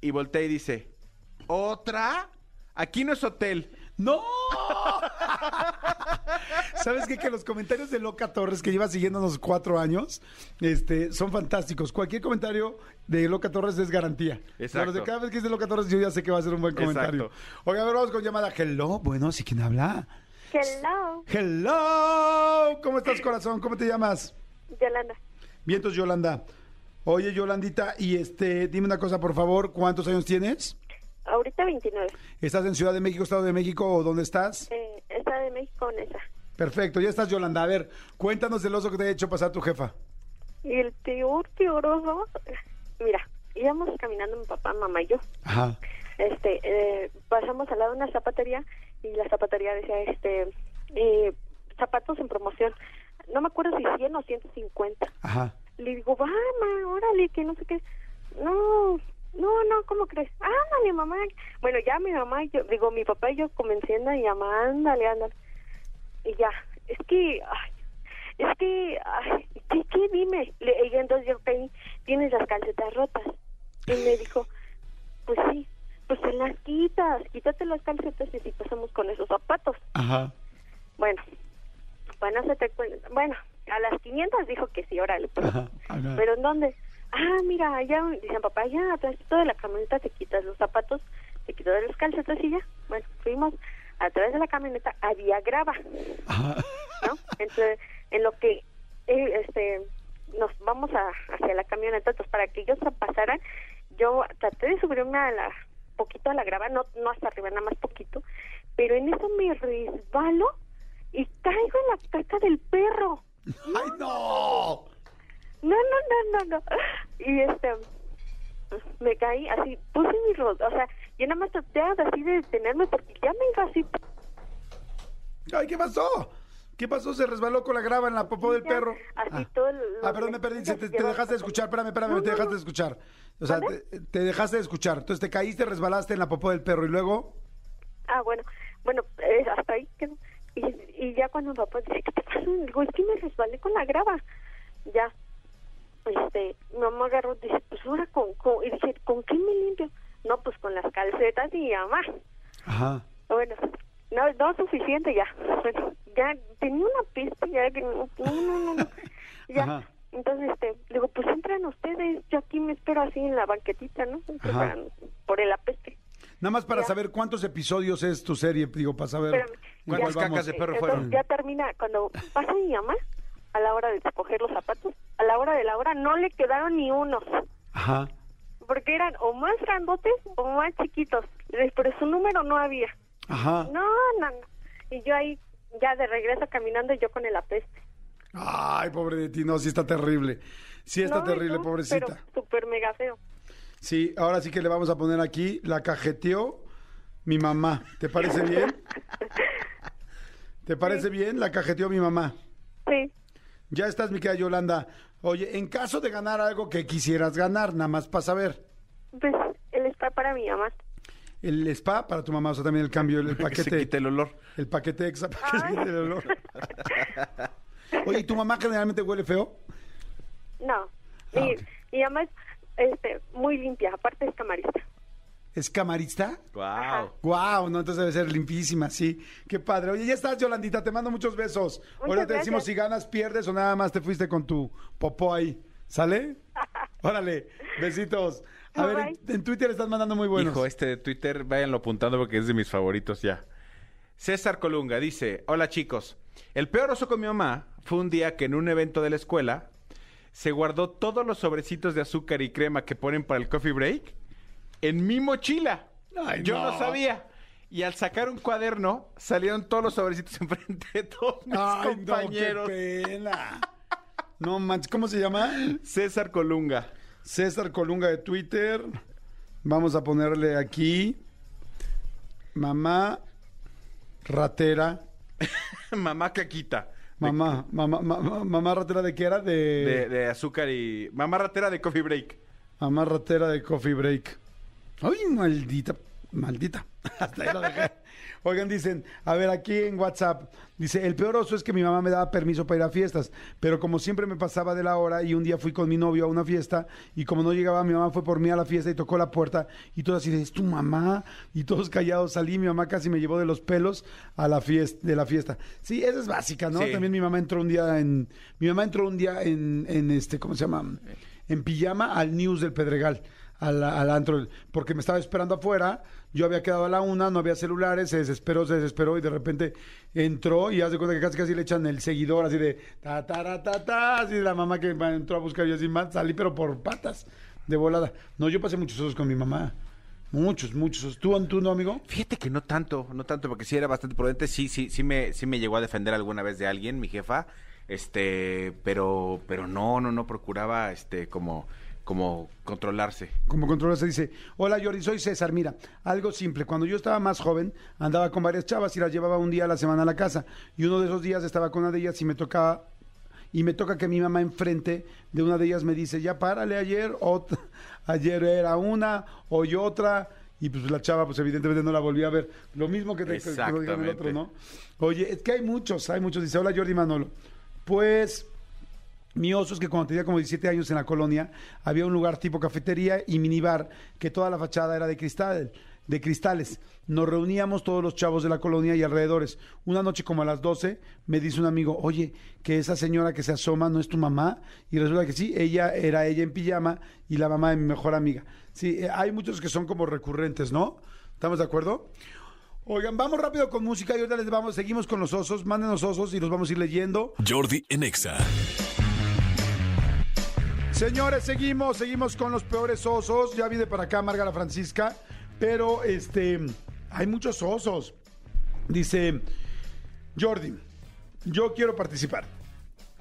Speaker 3: y voltea y dice, ¿otra? Aquí no es hotel.
Speaker 2: ¡No! [laughs] ¿Sabes qué? Que los comentarios de Loca Torres, que lleva siguiéndonos cuatro años, este, son fantásticos. Cualquier comentario de Loca Torres es garantía.
Speaker 3: Exacto.
Speaker 2: O sea, los de cada vez que es de Loca Torres, yo ya sé que va a ser un buen comentario.
Speaker 3: Exacto.
Speaker 2: Oiga, a ver, vamos con llamada. Hello. Bueno, ¿sí quién habla?
Speaker 6: Hello,
Speaker 2: Hello. ¿Cómo estás, corazón? ¿Cómo te llamas?
Speaker 6: Yolanda.
Speaker 2: Vientos, Yolanda. Oye, Yolandita, y este, dime una cosa, por favor. ¿Cuántos años tienes?
Speaker 6: ahorita 29.
Speaker 2: ¿Estás en Ciudad de México, Estado de México o dónde estás?
Speaker 6: Eh, Estado de México, Nesa.
Speaker 2: Perfecto, ya estás Yolanda. A ver, cuéntanos el oso que te ha hecho pasar tu jefa.
Speaker 6: Y el peor, peoroso, mira, íbamos caminando mi papá, mamá y yo.
Speaker 2: Ajá.
Speaker 6: Este, eh, pasamos al lado de una zapatería y la zapatería decía, este, eh, zapatos en promoción. No me acuerdo si 100 o 150.
Speaker 2: Ajá.
Speaker 6: Le digo, va, ma, órale, que no sé qué. No, no, no, ¿cómo crees? Ándale, mamá. Bueno, ya mi mamá, y yo, digo, mi papá y yo convenciendo y mamá, ándale, ándale. Y ya, es que, ay, es que, ay, ¿qué, qué? Dime. Le, y entonces yo caí, tienes las calcetas rotas. Y me dijo, pues sí, pues se las quitas, quítate las calcetas y si pasamos con esos zapatos.
Speaker 2: Ajá.
Speaker 6: Bueno, bueno, se te cuenta. Bueno, a las 500 dijo que sí, órale, pues.
Speaker 2: Ajá, ajá.
Speaker 6: ¿Pero en dónde? Ah, mira, allá, dicen papá, ya, atrás de la camioneta te quitas los zapatos, te quitas las calcetas y ya. Bueno, fuimos atrás de la camioneta, había grava. ¿no? Entonces, en lo que, eh, este, nos vamos a, hacia la camioneta, entonces para que ellos pasaran, yo traté de subirme a la, poquito a la grava, no, no hasta arriba, nada más poquito, pero en eso me resbalo y caigo en la caca del perro.
Speaker 2: ¡Ay, no!
Speaker 6: No, no, no, no, no. Y este, me caí así, puse mi rodilla, o sea, yo nada más traté así de detenerme porque ya me iba así.
Speaker 2: ¡Ay, qué pasó! ¿Qué pasó? Se resbaló con la grava en la popó del perro.
Speaker 6: Así
Speaker 2: ah.
Speaker 6: todo el-
Speaker 2: Ah, perdón, me perdí. Te, te dejaste de escuchar. Espérame, espérame,
Speaker 6: No,
Speaker 2: te dejaste
Speaker 6: no.
Speaker 2: de escuchar. O sea, te, dejaste de escuchar. Entonces te caíste, resbalaste en la popó del perro y luego.
Speaker 6: Ah, bueno, bueno, eh, hasta ahí quedó. Y, y ya cuando mi papá dice, ¿qué te pasó? Digo, es que me resbalé con la grava. Ya, este, mi mamá agarró, dice, pues ahora con, con, y dije, ¿con qué me limpio? No, pues con las calcetas y mamá.
Speaker 2: Ajá.
Speaker 6: Bueno, no, no suficiente ya. Bueno, ya tenía una peste ya que no, no, no, no. [laughs] Ya.
Speaker 2: Ajá.
Speaker 6: Entonces, este, digo, pues entran ustedes, yo aquí me espero así en la banquetita, ¿no? Por el apeste.
Speaker 2: Nada más para
Speaker 6: Ya.
Speaker 2: saber cuántos episodios es tu serie, digo, para saber.
Speaker 6: Espérame.
Speaker 3: ¿Cuántas cacas de perro
Speaker 6: Entonces,
Speaker 3: fueron?
Speaker 6: ya termina, cuando pasa mi mamá, a la hora de escoger los zapatos, a la hora de la hora no le quedaron ni unos,
Speaker 2: Ajá.
Speaker 6: Porque eran o más grandotes o más chiquitos, pero su número no había.
Speaker 2: Ajá.
Speaker 6: No, no, no. Y yo ahí, ya de regreso caminando, yo con el apeste.
Speaker 2: Ay, pobre de ti. No, sí está terrible. Sí está
Speaker 6: No,
Speaker 2: terrible,
Speaker 6: no,
Speaker 2: pobrecita.
Speaker 6: Pero súper mega feo.
Speaker 2: Sí, ahora sí que le vamos a poner aquí, la cajeteó mi mamá. ¿Te parece bien? [laughs] ¿Te parece bien? La cajeteó mi mamá.
Speaker 6: Sí.
Speaker 2: Ya estás, mi querida Yolanda. Oye, en caso de ganar algo que quisieras ganar, nada más para saber.
Speaker 6: Pues él está para mi mamá.
Speaker 2: El spa para tu mamá, o sea, también el cambio, el [laughs]
Speaker 3: Que se
Speaker 2: paquete.
Speaker 3: quite el olor.
Speaker 2: El paquete extra para que se quite el olor. [laughs] Oye, ¿y tu mamá generalmente huele feo?
Speaker 6: No.
Speaker 2: Ah,
Speaker 6: y,
Speaker 2: ok.
Speaker 6: y además, este, muy limpia. Aparte es camarista.
Speaker 2: ¿Es camarista?
Speaker 3: Wow.
Speaker 2: Wow, no, entonces debe ser limpísima, sí. Qué padre. Oye, ya estás, Yolandita, te mando muchos besos.
Speaker 6: Muchas
Speaker 2: Ahora te decimos si ganas, pierdes o nada más te fuiste con tu popó ahí. ¿Sale? [laughs] Órale, besitos. A ver, en, en Twitter estás mandando muy buenos.
Speaker 3: Hijo, este de Twitter, váyanlo apuntando porque es de mis favoritos ya. César Colunga dice, hola chicos, el peor oso con mi mamá fue un día que en un evento de la escuela se guardó todos los sobrecitos de azúcar y crema que ponen para el coffee break en mi mochila.
Speaker 2: Ay,
Speaker 3: Yo no.
Speaker 2: no.
Speaker 3: sabía. Y al sacar un cuaderno, salieron todos los sobrecitos [laughs] enfrente de todos mis
Speaker 2: Ay,
Speaker 3: compañeros.
Speaker 2: no, qué pena. No manches, ¿cómo se llama?
Speaker 3: César Colunga.
Speaker 2: César Colunga de Twitter. Vamos a ponerle aquí. Mamá ratera. [laughs]
Speaker 3: Mamá caquita.
Speaker 2: Mamá, mamá, mamá, mamá ratera de qué era? De,
Speaker 3: De, de azúcar y... Mamá ratera de coffee break.
Speaker 2: mamá ratera de Coffee Break. Ay, maldita, maldita. [laughs] Hasta ahí lo dejé. Oigan, dicen, a ver, aquí en WhatsApp, dice, el peor oso es que mi mamá me daba permiso para ir a fiestas, pero como siempre me pasaba de la hora y un día fui con mi novio a una fiesta y como no llegaba, mi mamá fue por mí a la fiesta y tocó la puerta y todos así de, ¿es tu mamá? Y todos callados salí, mi mamá casi me llevó de los pelos a la fiesta, de la fiesta. Sí, esa es básica, ¿no?
Speaker 3: Sí.
Speaker 2: También mi mamá entró un día en, mi mamá entró un día en, en este, ¿cómo se llama? En pijama al News del Pedregal al, al antro, porque me estaba esperando afuera, yo había quedado a la una, no había celulares, se desesperó, se desesperó y de repente entró y hace cuenta que casi casi le echan el seguidor así de ta ta ta ta, ta así de la mamá que entró a buscar y así más, salí pero por patas de volada. No, yo pasé muchos osos con mi mamá. Muchos, muchos. ¿Tú, tú no, amigo?
Speaker 3: Fíjate que no tanto, no tanto, porque sí era bastante prudente, sí, sí, sí me, sí me llegó a defender alguna vez de alguien, mi jefa, este, pero, pero no, no, no procuraba, este, como, como controlarse.
Speaker 2: Como controla se dice, hola Jordi, soy César, mira, algo simple, cuando yo estaba más joven andaba con varias chavas y las llevaba un día a la semana a la casa y uno de esos días estaba con una de ellas y me tocaba y me toca que mi mamá enfrente de una de ellas me dice, ya párale ayer, [laughs] ayer era una, hoy otra, y pues la chava pues evidentemente no la volví a ver. Lo mismo que te que lo digan el otro, ¿no? Oye, es que hay muchos, hay muchos, dice, hola Jordi Manolo. Pues mi oso es que cuando tenía como 17 años en la colonia, había un lugar tipo cafetería y minibar, que toda la fachada era de cristal, de cristales. Nos reuníamos todos los chavos de la colonia y alrededores. Una noche como a las 12, me dice un amigo, oye, que esa señora que se asoma no es tu mamá. Y resulta que sí, ella era ella en pijama y la mamá de mi mejor amiga. Sí, eh, hay muchos que son como recurrentes, ¿no? ¿Estamos de acuerdo? Oigan, vamos rápido con música y ahorita les vamos, seguimos con los osos, mándenos osos y los vamos a ir leyendo.
Speaker 1: Jordi en Exa.
Speaker 2: Señores, seguimos, seguimos con los peores osos. Ya viene para acá Margarita Francisca, pero este hay muchos osos. Dice Jordi, yo quiero participar.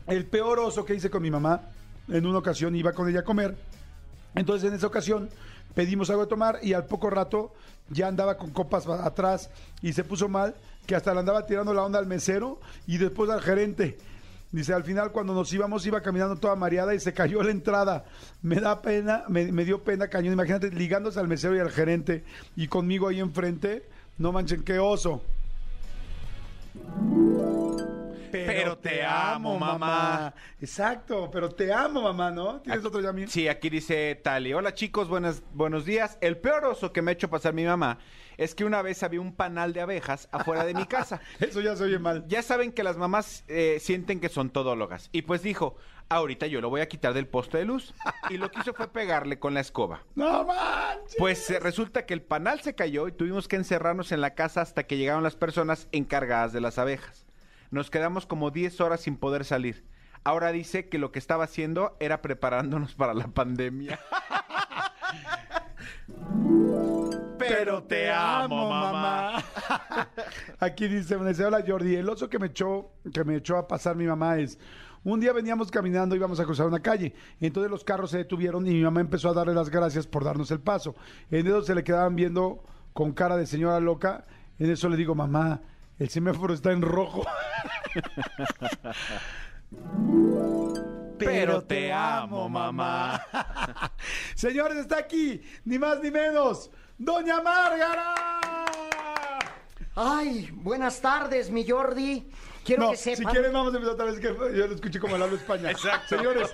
Speaker 2: El peor oso que hice con mi mamá, en una ocasión iba con ella a comer. Entonces en esa ocasión pedimos algo de tomar y al poco rato ya andaba con copas atrás y se puso mal, que hasta le andaba tirando la onda al mesero y después al gerente. Dice, al final cuando nos íbamos iba caminando toda mareada y se cayó la entrada. Me da pena, me, me dio pena cañón. Imagínate ligándose al mesero y al gerente y conmigo ahí enfrente. No manchen, qué oso.
Speaker 3: Pero te amo, mamá.
Speaker 2: Exacto, pero te amo, mamá, ¿no? ¿Tienes otro ya mío?
Speaker 3: Sí, aquí dice Tali. Hola chicos, buenas, buenos días. El peor oso que me ha hecho pasar mi mamá es que una vez había un panal de abejas afuera de mi casa. [laughs]
Speaker 2: Eso ya se oye mal.
Speaker 3: Ya saben que las mamás eh, sienten que son todólogas. Y pues dijo, ahorita yo lo voy a quitar del poste de luz. Y lo que hizo fue pegarle con la escoba. [laughs]
Speaker 2: No manches.
Speaker 3: Pues eh, resulta que el panal se cayó y tuvimos que encerrarnos en la casa hasta que llegaron las personas encargadas de las abejas. Nos quedamos como 10 horas sin poder salir. Ahora dice que lo que estaba haciendo era preparándonos para la pandemia. [laughs]
Speaker 2: Pero te amo, mamá. [laughs] Aquí dice, me dice, hola Jordi, el oso que me echó, que me echó a pasar mi mamá es, un día veníamos caminando, íbamos a cruzar una calle, entonces los carros se detuvieron y mi mamá empezó a darle las gracias por darnos el paso. En eso se le quedaban viendo con cara de señora loca, en eso le digo, mamá, el semáforo está en rojo. [laughs]
Speaker 3: Pero te amo, mamá. [laughs]
Speaker 2: Señores, está aquí, ni más ni menos, Doña Márgara.
Speaker 8: Ay, buenas tardes, mi Jordi. Quiero
Speaker 2: No,
Speaker 8: que
Speaker 2: si
Speaker 8: sepan.
Speaker 2: quieren vamos a empezar otra vez que yo lo escuché como Lalo España. Exacto. Señores,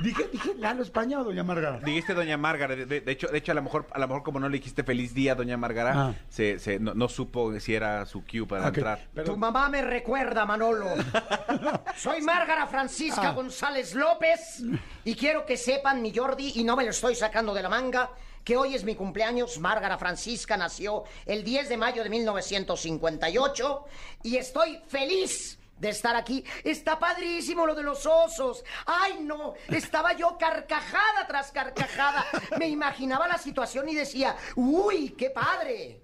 Speaker 2: dije, dije Lalo España o Doña Márgara.
Speaker 3: Dijiste Doña Márgara, de, hecho, de hecho a lo mejor, a lo mejor como no le dijiste feliz día, Doña Márgara,
Speaker 2: Ah.
Speaker 3: se, se- no, no supo si era su cue para
Speaker 2: Ok,
Speaker 3: entrar.
Speaker 8: Tu mamá me recuerda, Manolo. [laughs] Soy Márgara Francisca
Speaker 2: Ah.
Speaker 8: González López y quiero que sepan, mi Jordi, y no me lo estoy sacando de la manga, que hoy es mi cumpleaños. Márgara Francisca nació el 10 de mayo de 1958 y estoy feliz de estar aquí. Está padrísimo lo de los osos. Ay, no, estaba yo carcajada tras carcajada. Me imaginaba la situación y decía, uy, qué padre.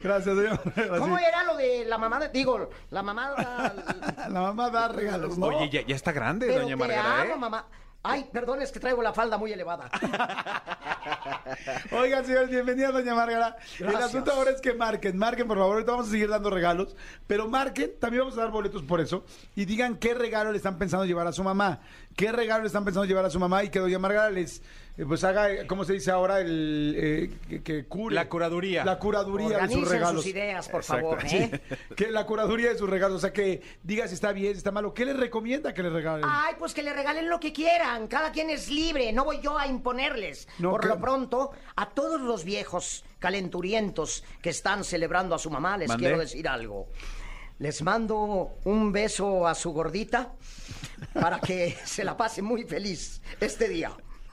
Speaker 2: Gracias, Márgara. [laughs]
Speaker 8: ¿Cómo
Speaker 2: sí.
Speaker 8: era lo de la mamá de, digo, la mamá [laughs] da-
Speaker 2: La mamá da regalos, ¿no?
Speaker 3: Oye, ya, ya está grande,
Speaker 8: pero
Speaker 3: Doña
Speaker 8: amo,
Speaker 3: ¿eh?
Speaker 8: mamá. Ay, perdón, es que traigo la falda muy elevada. [laughs]
Speaker 2: Oigan, señores, bienvenida, Doña Márgara. El asunto ahora es que marquen, marquen, por favor. Ahorita vamos a seguir dando regalos, pero marquen, también vamos a dar boletos por eso. Y digan qué regalo le están pensando llevar a su mamá. ¿Qué regalo le están pensando llevar a su mamá? Y que Doña Márgara les, pues haga, eh, ¿cómo se dice ahora? El, eh, que, que cure.
Speaker 3: La curaduría.
Speaker 2: La curaduría de sus regalos.
Speaker 8: sus ideas, por
Speaker 3: Exacto,
Speaker 8: favor,
Speaker 3: sí.
Speaker 8: ¿eh? [laughs]
Speaker 2: Que la curaduría de sus regalos. O sea, que diga si está bien, si está malo. ¿Qué les recomienda que le regalen?
Speaker 8: Ay, pues que le regalen lo que quieran. Cada quien es libre. No voy yo a imponerles.
Speaker 2: No,
Speaker 8: Por
Speaker 2: que-
Speaker 8: lo pronto, a todos los viejos calenturientos que están celebrando a su mamá, les quiero decir algo. Les mando un beso a su gordita para que [laughs] se la pase muy feliz este día.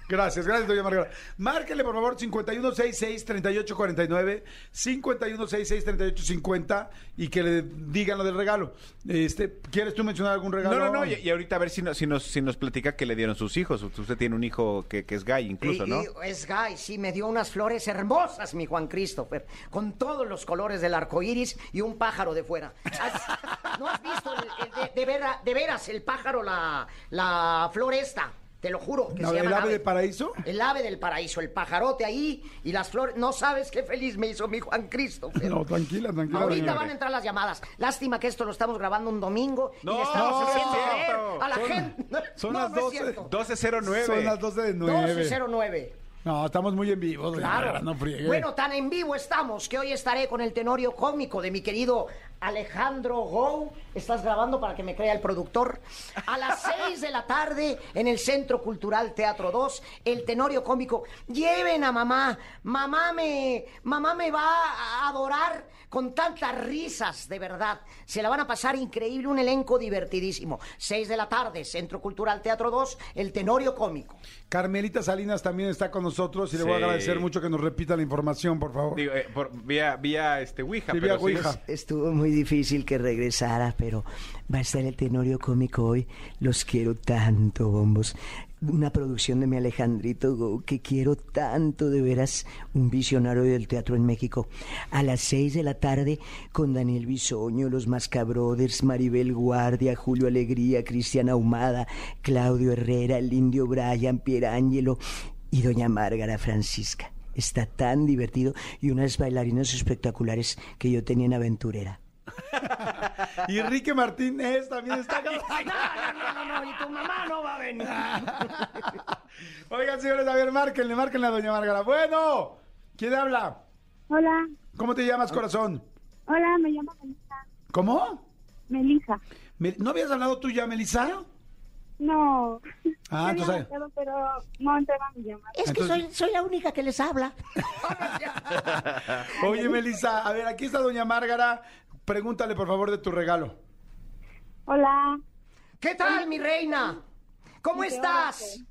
Speaker 2: Gracias, gracias, doña Margarita. Márquele, por favor, 5166-3849, 5166-3850 y que le digan lo del regalo. Este, ¿Quieres tú mencionar algún regalo?
Speaker 3: No, no, no, y, y ahorita a ver si, no- si, nos, si nos platica que le dieron sus hijos. Usted tiene un hijo que, que es gay incluso,
Speaker 8: Y-
Speaker 3: ¿no?
Speaker 8: y es gay, sí, me dio unas flores hermosas, mi Juan Christopher, con todos los colores del arco iris y un pájaro de fuera. ¿Has- ¿No has visto el- el de, de vera- de veras el pájaro, la, la flor esta? Te lo juro. Que
Speaker 2: No,
Speaker 8: se
Speaker 2: ¿el
Speaker 8: llama
Speaker 2: ave del paraíso?
Speaker 8: El ave del paraíso, el pajarote ahí y las flores. No sabes qué feliz me hizo mi Juan Christopher.
Speaker 2: No, tranquila, tranquila.
Speaker 8: Ahorita van a entrar las llamadas. Lástima que esto lo estamos grabando un domingo y
Speaker 3: No,
Speaker 8: le estamos
Speaker 3: no,
Speaker 8: haciendo
Speaker 3: cierto.
Speaker 8: a la
Speaker 2: Son-
Speaker 8: gente. [laughs]
Speaker 2: son
Speaker 8: No,
Speaker 2: las
Speaker 8: no es
Speaker 2: 12.
Speaker 8: cierto.
Speaker 3: 1209.
Speaker 2: Son las 12 de 9.
Speaker 8: 1209.
Speaker 2: No, estamos muy en vivo,
Speaker 8: Claro.
Speaker 2: Margarita, no friegue.
Speaker 8: bueno, tan en vivo estamos que hoy estaré con el tenorio cómico de mi querido Alejandro Gou. ¿Estás grabando para que me crea el productor? A las [laughs] 6 de la tarde en el Centro Cultural Teatro 2, el tenorio cómico. Lleven a mamá. Mamá me, mamá me va a adorar con tantas risas, de verdad. Se la van a pasar increíble, un elenco divertidísimo. 6 de la tarde, Centro Cultural Teatro 2, el tenorio cómico.
Speaker 2: Carmelita Salinas también está con nosotros y le voy a
Speaker 3: Sí.
Speaker 2: agradecer mucho que nos repita la información, por favor.
Speaker 3: Digo, eh, por- vía, vía este, Ouija.
Speaker 2: Sí,
Speaker 3: pero
Speaker 2: vía Ouija.
Speaker 9: Estuvo muy difícil que regresara, pero va a estar el Tenorio Cómico hoy. Los quiero tanto, bombos. Una producción de mi Alejandrito Go, que quiero tanto, de veras, un visionario del teatro en México. A las seis de la tarde, con Daniel Bisoño, los Mascabrothers, Maribel Guardia, Julio Alegría, Cristiana Ahumada, Claudio Herrera, el Indio Brian, Pierangelo y Doña Márgara Francisca. Está tan divertido y unas bailarinas espectaculares que yo tenía en aventurera. [laughs]
Speaker 2: Y Enrique Martínez también está con [laughs]
Speaker 8: No, no, no, no, y tu mamá no va a venir. [laughs]
Speaker 2: Oigan, señores, a ver, márquenle, márquenle a doña Margarita. Bueno, ¿quién habla?
Speaker 10: Hola,
Speaker 2: ¿Cómo te llamas, corazón?
Speaker 10: hola, me llamo Melissa.
Speaker 2: ¿Cómo?
Speaker 10: Melissa.
Speaker 2: Me- ¿No habías hablado tú ya, Melissa?
Speaker 10: No.
Speaker 2: Ah, entonces...
Speaker 10: pero no entraba mi llamada.
Speaker 8: Es que
Speaker 2: Entonces-
Speaker 8: soy, soy la única que les habla.
Speaker 2: Oye, Melissa, a ver, aquí está doña Márgara. Pregúntale, por favor, de tu regalo.
Speaker 10: Hola.
Speaker 8: ¿Qué tal, mi reina? ¿Cómo estás?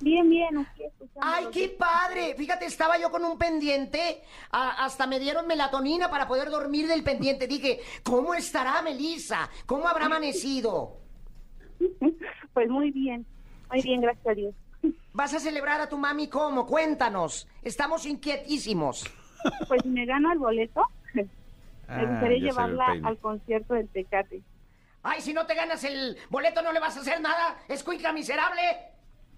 Speaker 10: Bien, bien, aquí escuchando.
Speaker 8: Ay, qué padre. Fíjate, estaba yo con un pendiente. a- hasta me dieron melatonina para poder dormir del pendiente. Dije, ¿cómo estará Melissa? ¿Cómo habrá amanecido? [laughs]
Speaker 10: Pues muy bien, muy bien, gracias a Dios.
Speaker 8: ¿Vas a celebrar a tu mami cómo? Cuéntanos. Estamos inquietísimos.
Speaker 10: Pues si me gano el boleto, me
Speaker 3: Ah,
Speaker 10: gustaría llevarla al concierto del Tecate.
Speaker 8: Ay, si no te ganas el boleto no le vas a hacer nada. Escuincla miserable.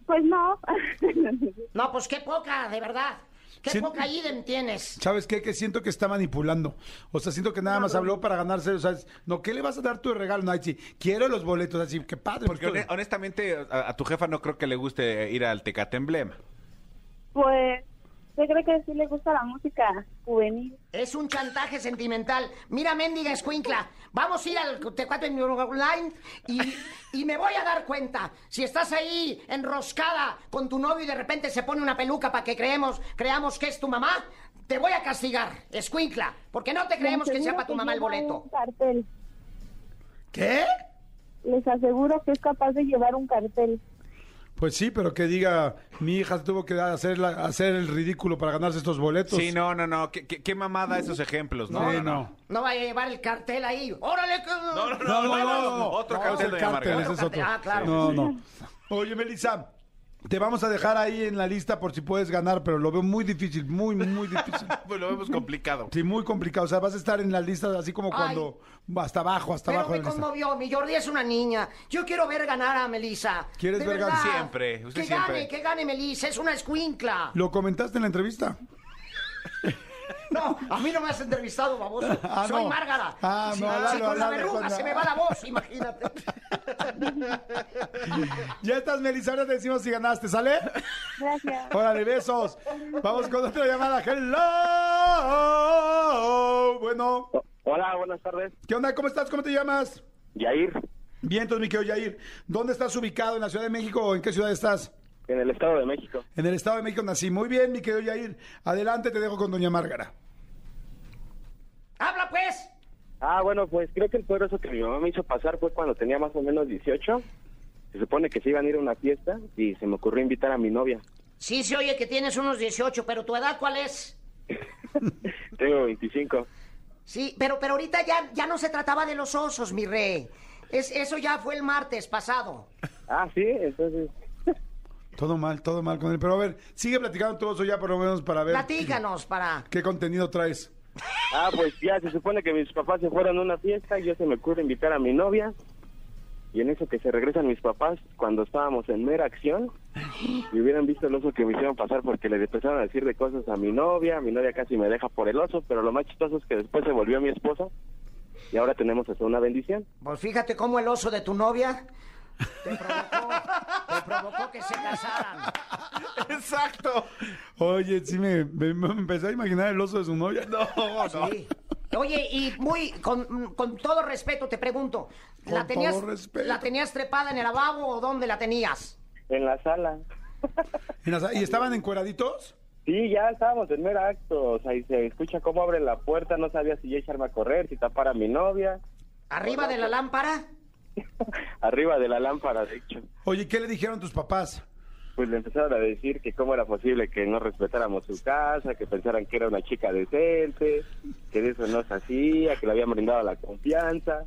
Speaker 10: Pues no. [laughs]
Speaker 8: No, pues qué poca, de verdad. Qué poca idem tienes.
Speaker 2: ¿Sabes qué? Que siento que está manipulando. O sea, siento que nada más habló para ganarse. O sea, es- no, ¿qué le vas a dar tu regalo? No, sí, quiero los boletos. Así, qué padre.
Speaker 3: Porque
Speaker 2: pues,
Speaker 3: hone- honestamente, a, a tu jefa no creo que le guste ir al Tecate Emblema.
Speaker 10: pues yo creo que sí le gusta la música juvenil.
Speaker 8: Es un chantaje sentimental. Mira, mendiga escuincla, vamos a ir al Tecuato en Online y, y me voy a dar cuenta. Si estás ahí enroscada con tu novio y de repente se pone una peluca para que creemos, creamos que es tu mamá, te voy a castigar, escuincla, porque no te creemos que sea para tu mamá el boleto.
Speaker 2: ¿Qué?
Speaker 10: Les aseguro que es capaz de llevar un cartel.
Speaker 2: Pues sí, pero que diga, mi hija tuvo que hacer, la- hacer el ridículo para ganarse estos boletos.
Speaker 3: Sí, no, no, no. ¿Qué, qué, qué mamada esos ejemplos? No,
Speaker 2: Sí,
Speaker 3: no, no.
Speaker 2: no.
Speaker 8: No vaya a llevar el cartel ahí. ¡Órale! que-
Speaker 3: No, no,
Speaker 2: No, no, no, no.
Speaker 3: Otro
Speaker 2: No,
Speaker 3: cartel de
Speaker 2: ese es otro.
Speaker 8: Ah, claro.
Speaker 2: No, no. Oye, Melissa, te vamos a dejar ahí en la lista por si puedes ganar, pero lo veo muy difícil, muy, muy difícil. [laughs]
Speaker 3: Pues lo vemos complicado.
Speaker 2: Sí, muy complicado. O sea, vas a estar en la lista así como
Speaker 8: Ay.
Speaker 2: cuando hasta abajo, hasta
Speaker 8: Pero
Speaker 2: abajo
Speaker 8: me
Speaker 2: lista.
Speaker 8: conmovió, mi Jordi es una niña. Yo quiero ver ganar a Melissa.
Speaker 2: ¿Quieres
Speaker 8: De
Speaker 2: ver ganar?
Speaker 3: Siempre, usted
Speaker 8: que
Speaker 3: siempre.
Speaker 8: gane, que gane Melissa, es una escuincla.
Speaker 2: ¿Lo comentaste en la entrevista? [laughs]
Speaker 8: No, a mí no me has entrevistado, baboso. [laughs]
Speaker 2: Ah,
Speaker 8: Soy
Speaker 2: no.
Speaker 8: Márgara.
Speaker 2: Ah,
Speaker 8: Si-
Speaker 2: no,
Speaker 8: si
Speaker 2: háblalo,
Speaker 8: con la verruga se me va la voz, imagínate. [laughs]
Speaker 2: Ya estás, Melissa, ahora te decimos si ganaste, ¿sale?
Speaker 10: Gracias.
Speaker 2: Órale, besos. Vamos con otra llamada. Hello. Bueno,
Speaker 7: Hola, buenas tardes.
Speaker 2: ¿qué onda? ¿Cómo estás? ¿Cómo te llamas?
Speaker 7: Yair,
Speaker 2: Bien, entonces, mi querido Yair. ¿Dónde estás ubicado? ¿En la Ciudad de México o en qué ciudad estás?
Speaker 7: en el Estado de México.
Speaker 2: En el Estado de México nací. Muy bien, mi querido Yair. Adelante, te dejo con doña Márgara.
Speaker 8: ¡Habla, pues!
Speaker 7: Ah, bueno, pues creo que el peor eso que mi mamá me hizo pasar fue cuando tenía más o menos 18.
Speaker 11: se supone que se iban a ir a una fiesta y se me ocurrió invitar a mi novia.
Speaker 8: Sí, se oye que tienes unos 18, pero ¿tu edad cuál es? [laughs]
Speaker 11: Tengo 25.
Speaker 8: Sí, pero, pero ahorita ya, ya no se trataba de los osos, mi rey. Es, eso ya fue el martes pasado.
Speaker 11: Ah, sí, entonces... [laughs]
Speaker 2: Todo mal, todo mal con él. Pero a ver, sigue platicando todo eso ya por lo menos para ver
Speaker 8: Platícanos para...
Speaker 2: qué contenido traes.
Speaker 11: Ah, pues ya se supone que mis papás se fueron a una fiesta y yo se me ocurre invitar a mi novia. Y en eso que se regresan mis papás, cuando estábamos en mera acción, y hubieran visto el oso que me hicieron pasar porque le empezaron a decir de cosas a mi novia, mi novia casi me deja por el oso, pero lo más chistoso es que después se volvió mi esposa y ahora tenemos hasta una bendición.
Speaker 8: Pues fíjate cómo el oso de tu novia te provocó, te provocó que se casaran.
Speaker 3: Exacto.
Speaker 2: Oye, sí me, me- me empecé a imaginar el oso de su novia. No, no.
Speaker 8: Sí. Oye, y muy, con, con todo respeto te pregunto, ¿la
Speaker 2: Con
Speaker 8: tenías,
Speaker 2: todo respeto.
Speaker 8: ¿la tenías trepada en el lavabo o dónde la tenías?
Speaker 11: En la sala.
Speaker 2: En la sa- ¿Y estaban encueraditos?
Speaker 11: Sí, ya estábamos en mera acto, o sea, y se escucha cómo abren la puerta, no sabía si ya echarme a correr, si tapar a mi novia,
Speaker 8: ¿Arriba de la lámpara? [laughs]
Speaker 11: arriba de la lámpara, de hecho.
Speaker 2: Oye, ¿qué le dijeron tus papás?
Speaker 11: Pues le empezaron a decir que cómo era posible que no respetáramos su casa, que pensaran que era una chica decente, que de eso no se hacía, que le habían brindado la confianza.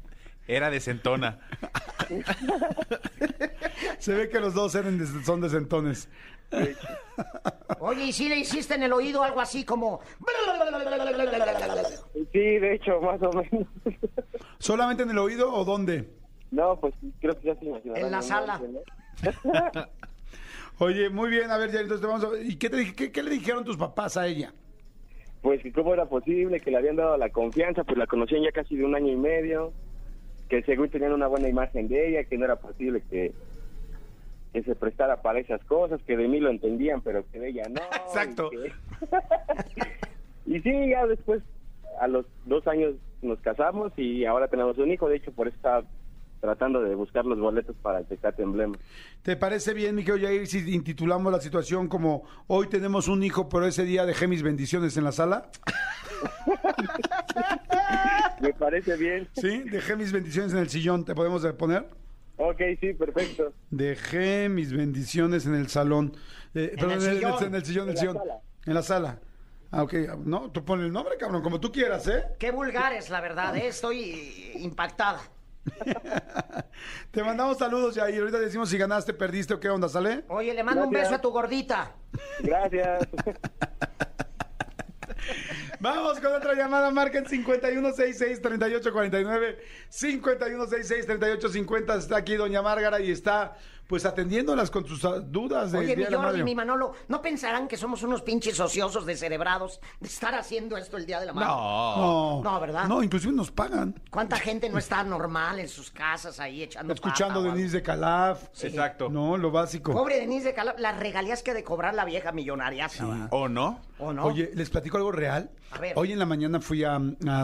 Speaker 3: Era de Centona.
Speaker 2: Se ve que los dos eran de- son decentones.
Speaker 8: Oye, ¿y si le hiciste en el oído algo así como...
Speaker 11: Sí, de hecho, más o menos.
Speaker 2: ¿Solamente en el oído o dónde?
Speaker 11: No, pues creo que ya se imaginarán.
Speaker 8: En la
Speaker 11: ¿no?
Speaker 8: sala. [laughs]
Speaker 2: Oye, muy bien, a ver, ya entonces te vamos a... ¿Y qué, te, qué, qué le dijeron tus papás a ella?
Speaker 11: Pues que cómo era posible, que le habían dado la confianza, pues la conocían ya casi de un año y medio, que según tenían una buena imagen de ella, que no era posible que, que se prestara para esas cosas, que de mí lo entendían, pero que de ella no. [laughs]
Speaker 3: Exacto.
Speaker 11: Y, que- [laughs] y sí, ya después, a los dos años nos casamos y ahora tenemos un hijo, de hecho por eso estaba tratando de buscar los boletos para el Tecate Emblema.
Speaker 2: ¿Te parece bien, mi querido Jair, si intitulamos la situación como hoy tenemos un hijo, pero ese día dejé mis bendiciones en la sala?
Speaker 11: Me parece bien.
Speaker 2: ¿Sí? Dejé mis bendiciones en el sillón, ¿te podemos poner?
Speaker 11: Ok, sí, perfecto.
Speaker 2: Dejé mis bendiciones en el salón. Eh, perdón,
Speaker 8: el
Speaker 2: en el,
Speaker 8: sillón.
Speaker 2: en el sillón, en el
Speaker 11: En la
Speaker 2: sillón.
Speaker 11: sala.
Speaker 2: En la sala. Ah, ok. No, tú pon el nombre, cabrón, como tú quieras, ¿eh?
Speaker 8: Qué vulgar es, la verdad, ¿eh? Estoy impactada. [laughs]
Speaker 2: Te mandamos saludos, Jair. Ahorita decimos si ganaste, perdiste o qué onda, ¿sale?
Speaker 8: Oye, le mando un beso a tu gordita.
Speaker 11: Gracias. [laughs]
Speaker 2: Vamos con otra llamada, marquen 5166-3849, 5166-3850. Está aquí Doña Márgara y está pues atendiéndolas con sus ah, dudas del
Speaker 8: Oye, mi
Speaker 2: Día de la
Speaker 8: Jordi, mi Manolo, ¿no pensarán que somos unos pinches ociosos descerebrados de estar haciendo esto el Día de la Madre?
Speaker 2: No,
Speaker 8: No, ¿verdad?
Speaker 2: No, inclusive nos pagan.
Speaker 8: ¿Cuánta [laughs] gente no está normal en sus casas ahí echando
Speaker 2: Escuchando
Speaker 8: pata
Speaker 2: Denise de Calaf.
Speaker 3: Exacto.
Speaker 2: No, lo básico.
Speaker 8: Pobre Denise de Calab, las regalías que ha de cobrar la vieja millonaria.
Speaker 3: ¿O no?
Speaker 8: ¿O no?
Speaker 2: Oye, ¿les platico algo real? Hoy en la mañana fui a,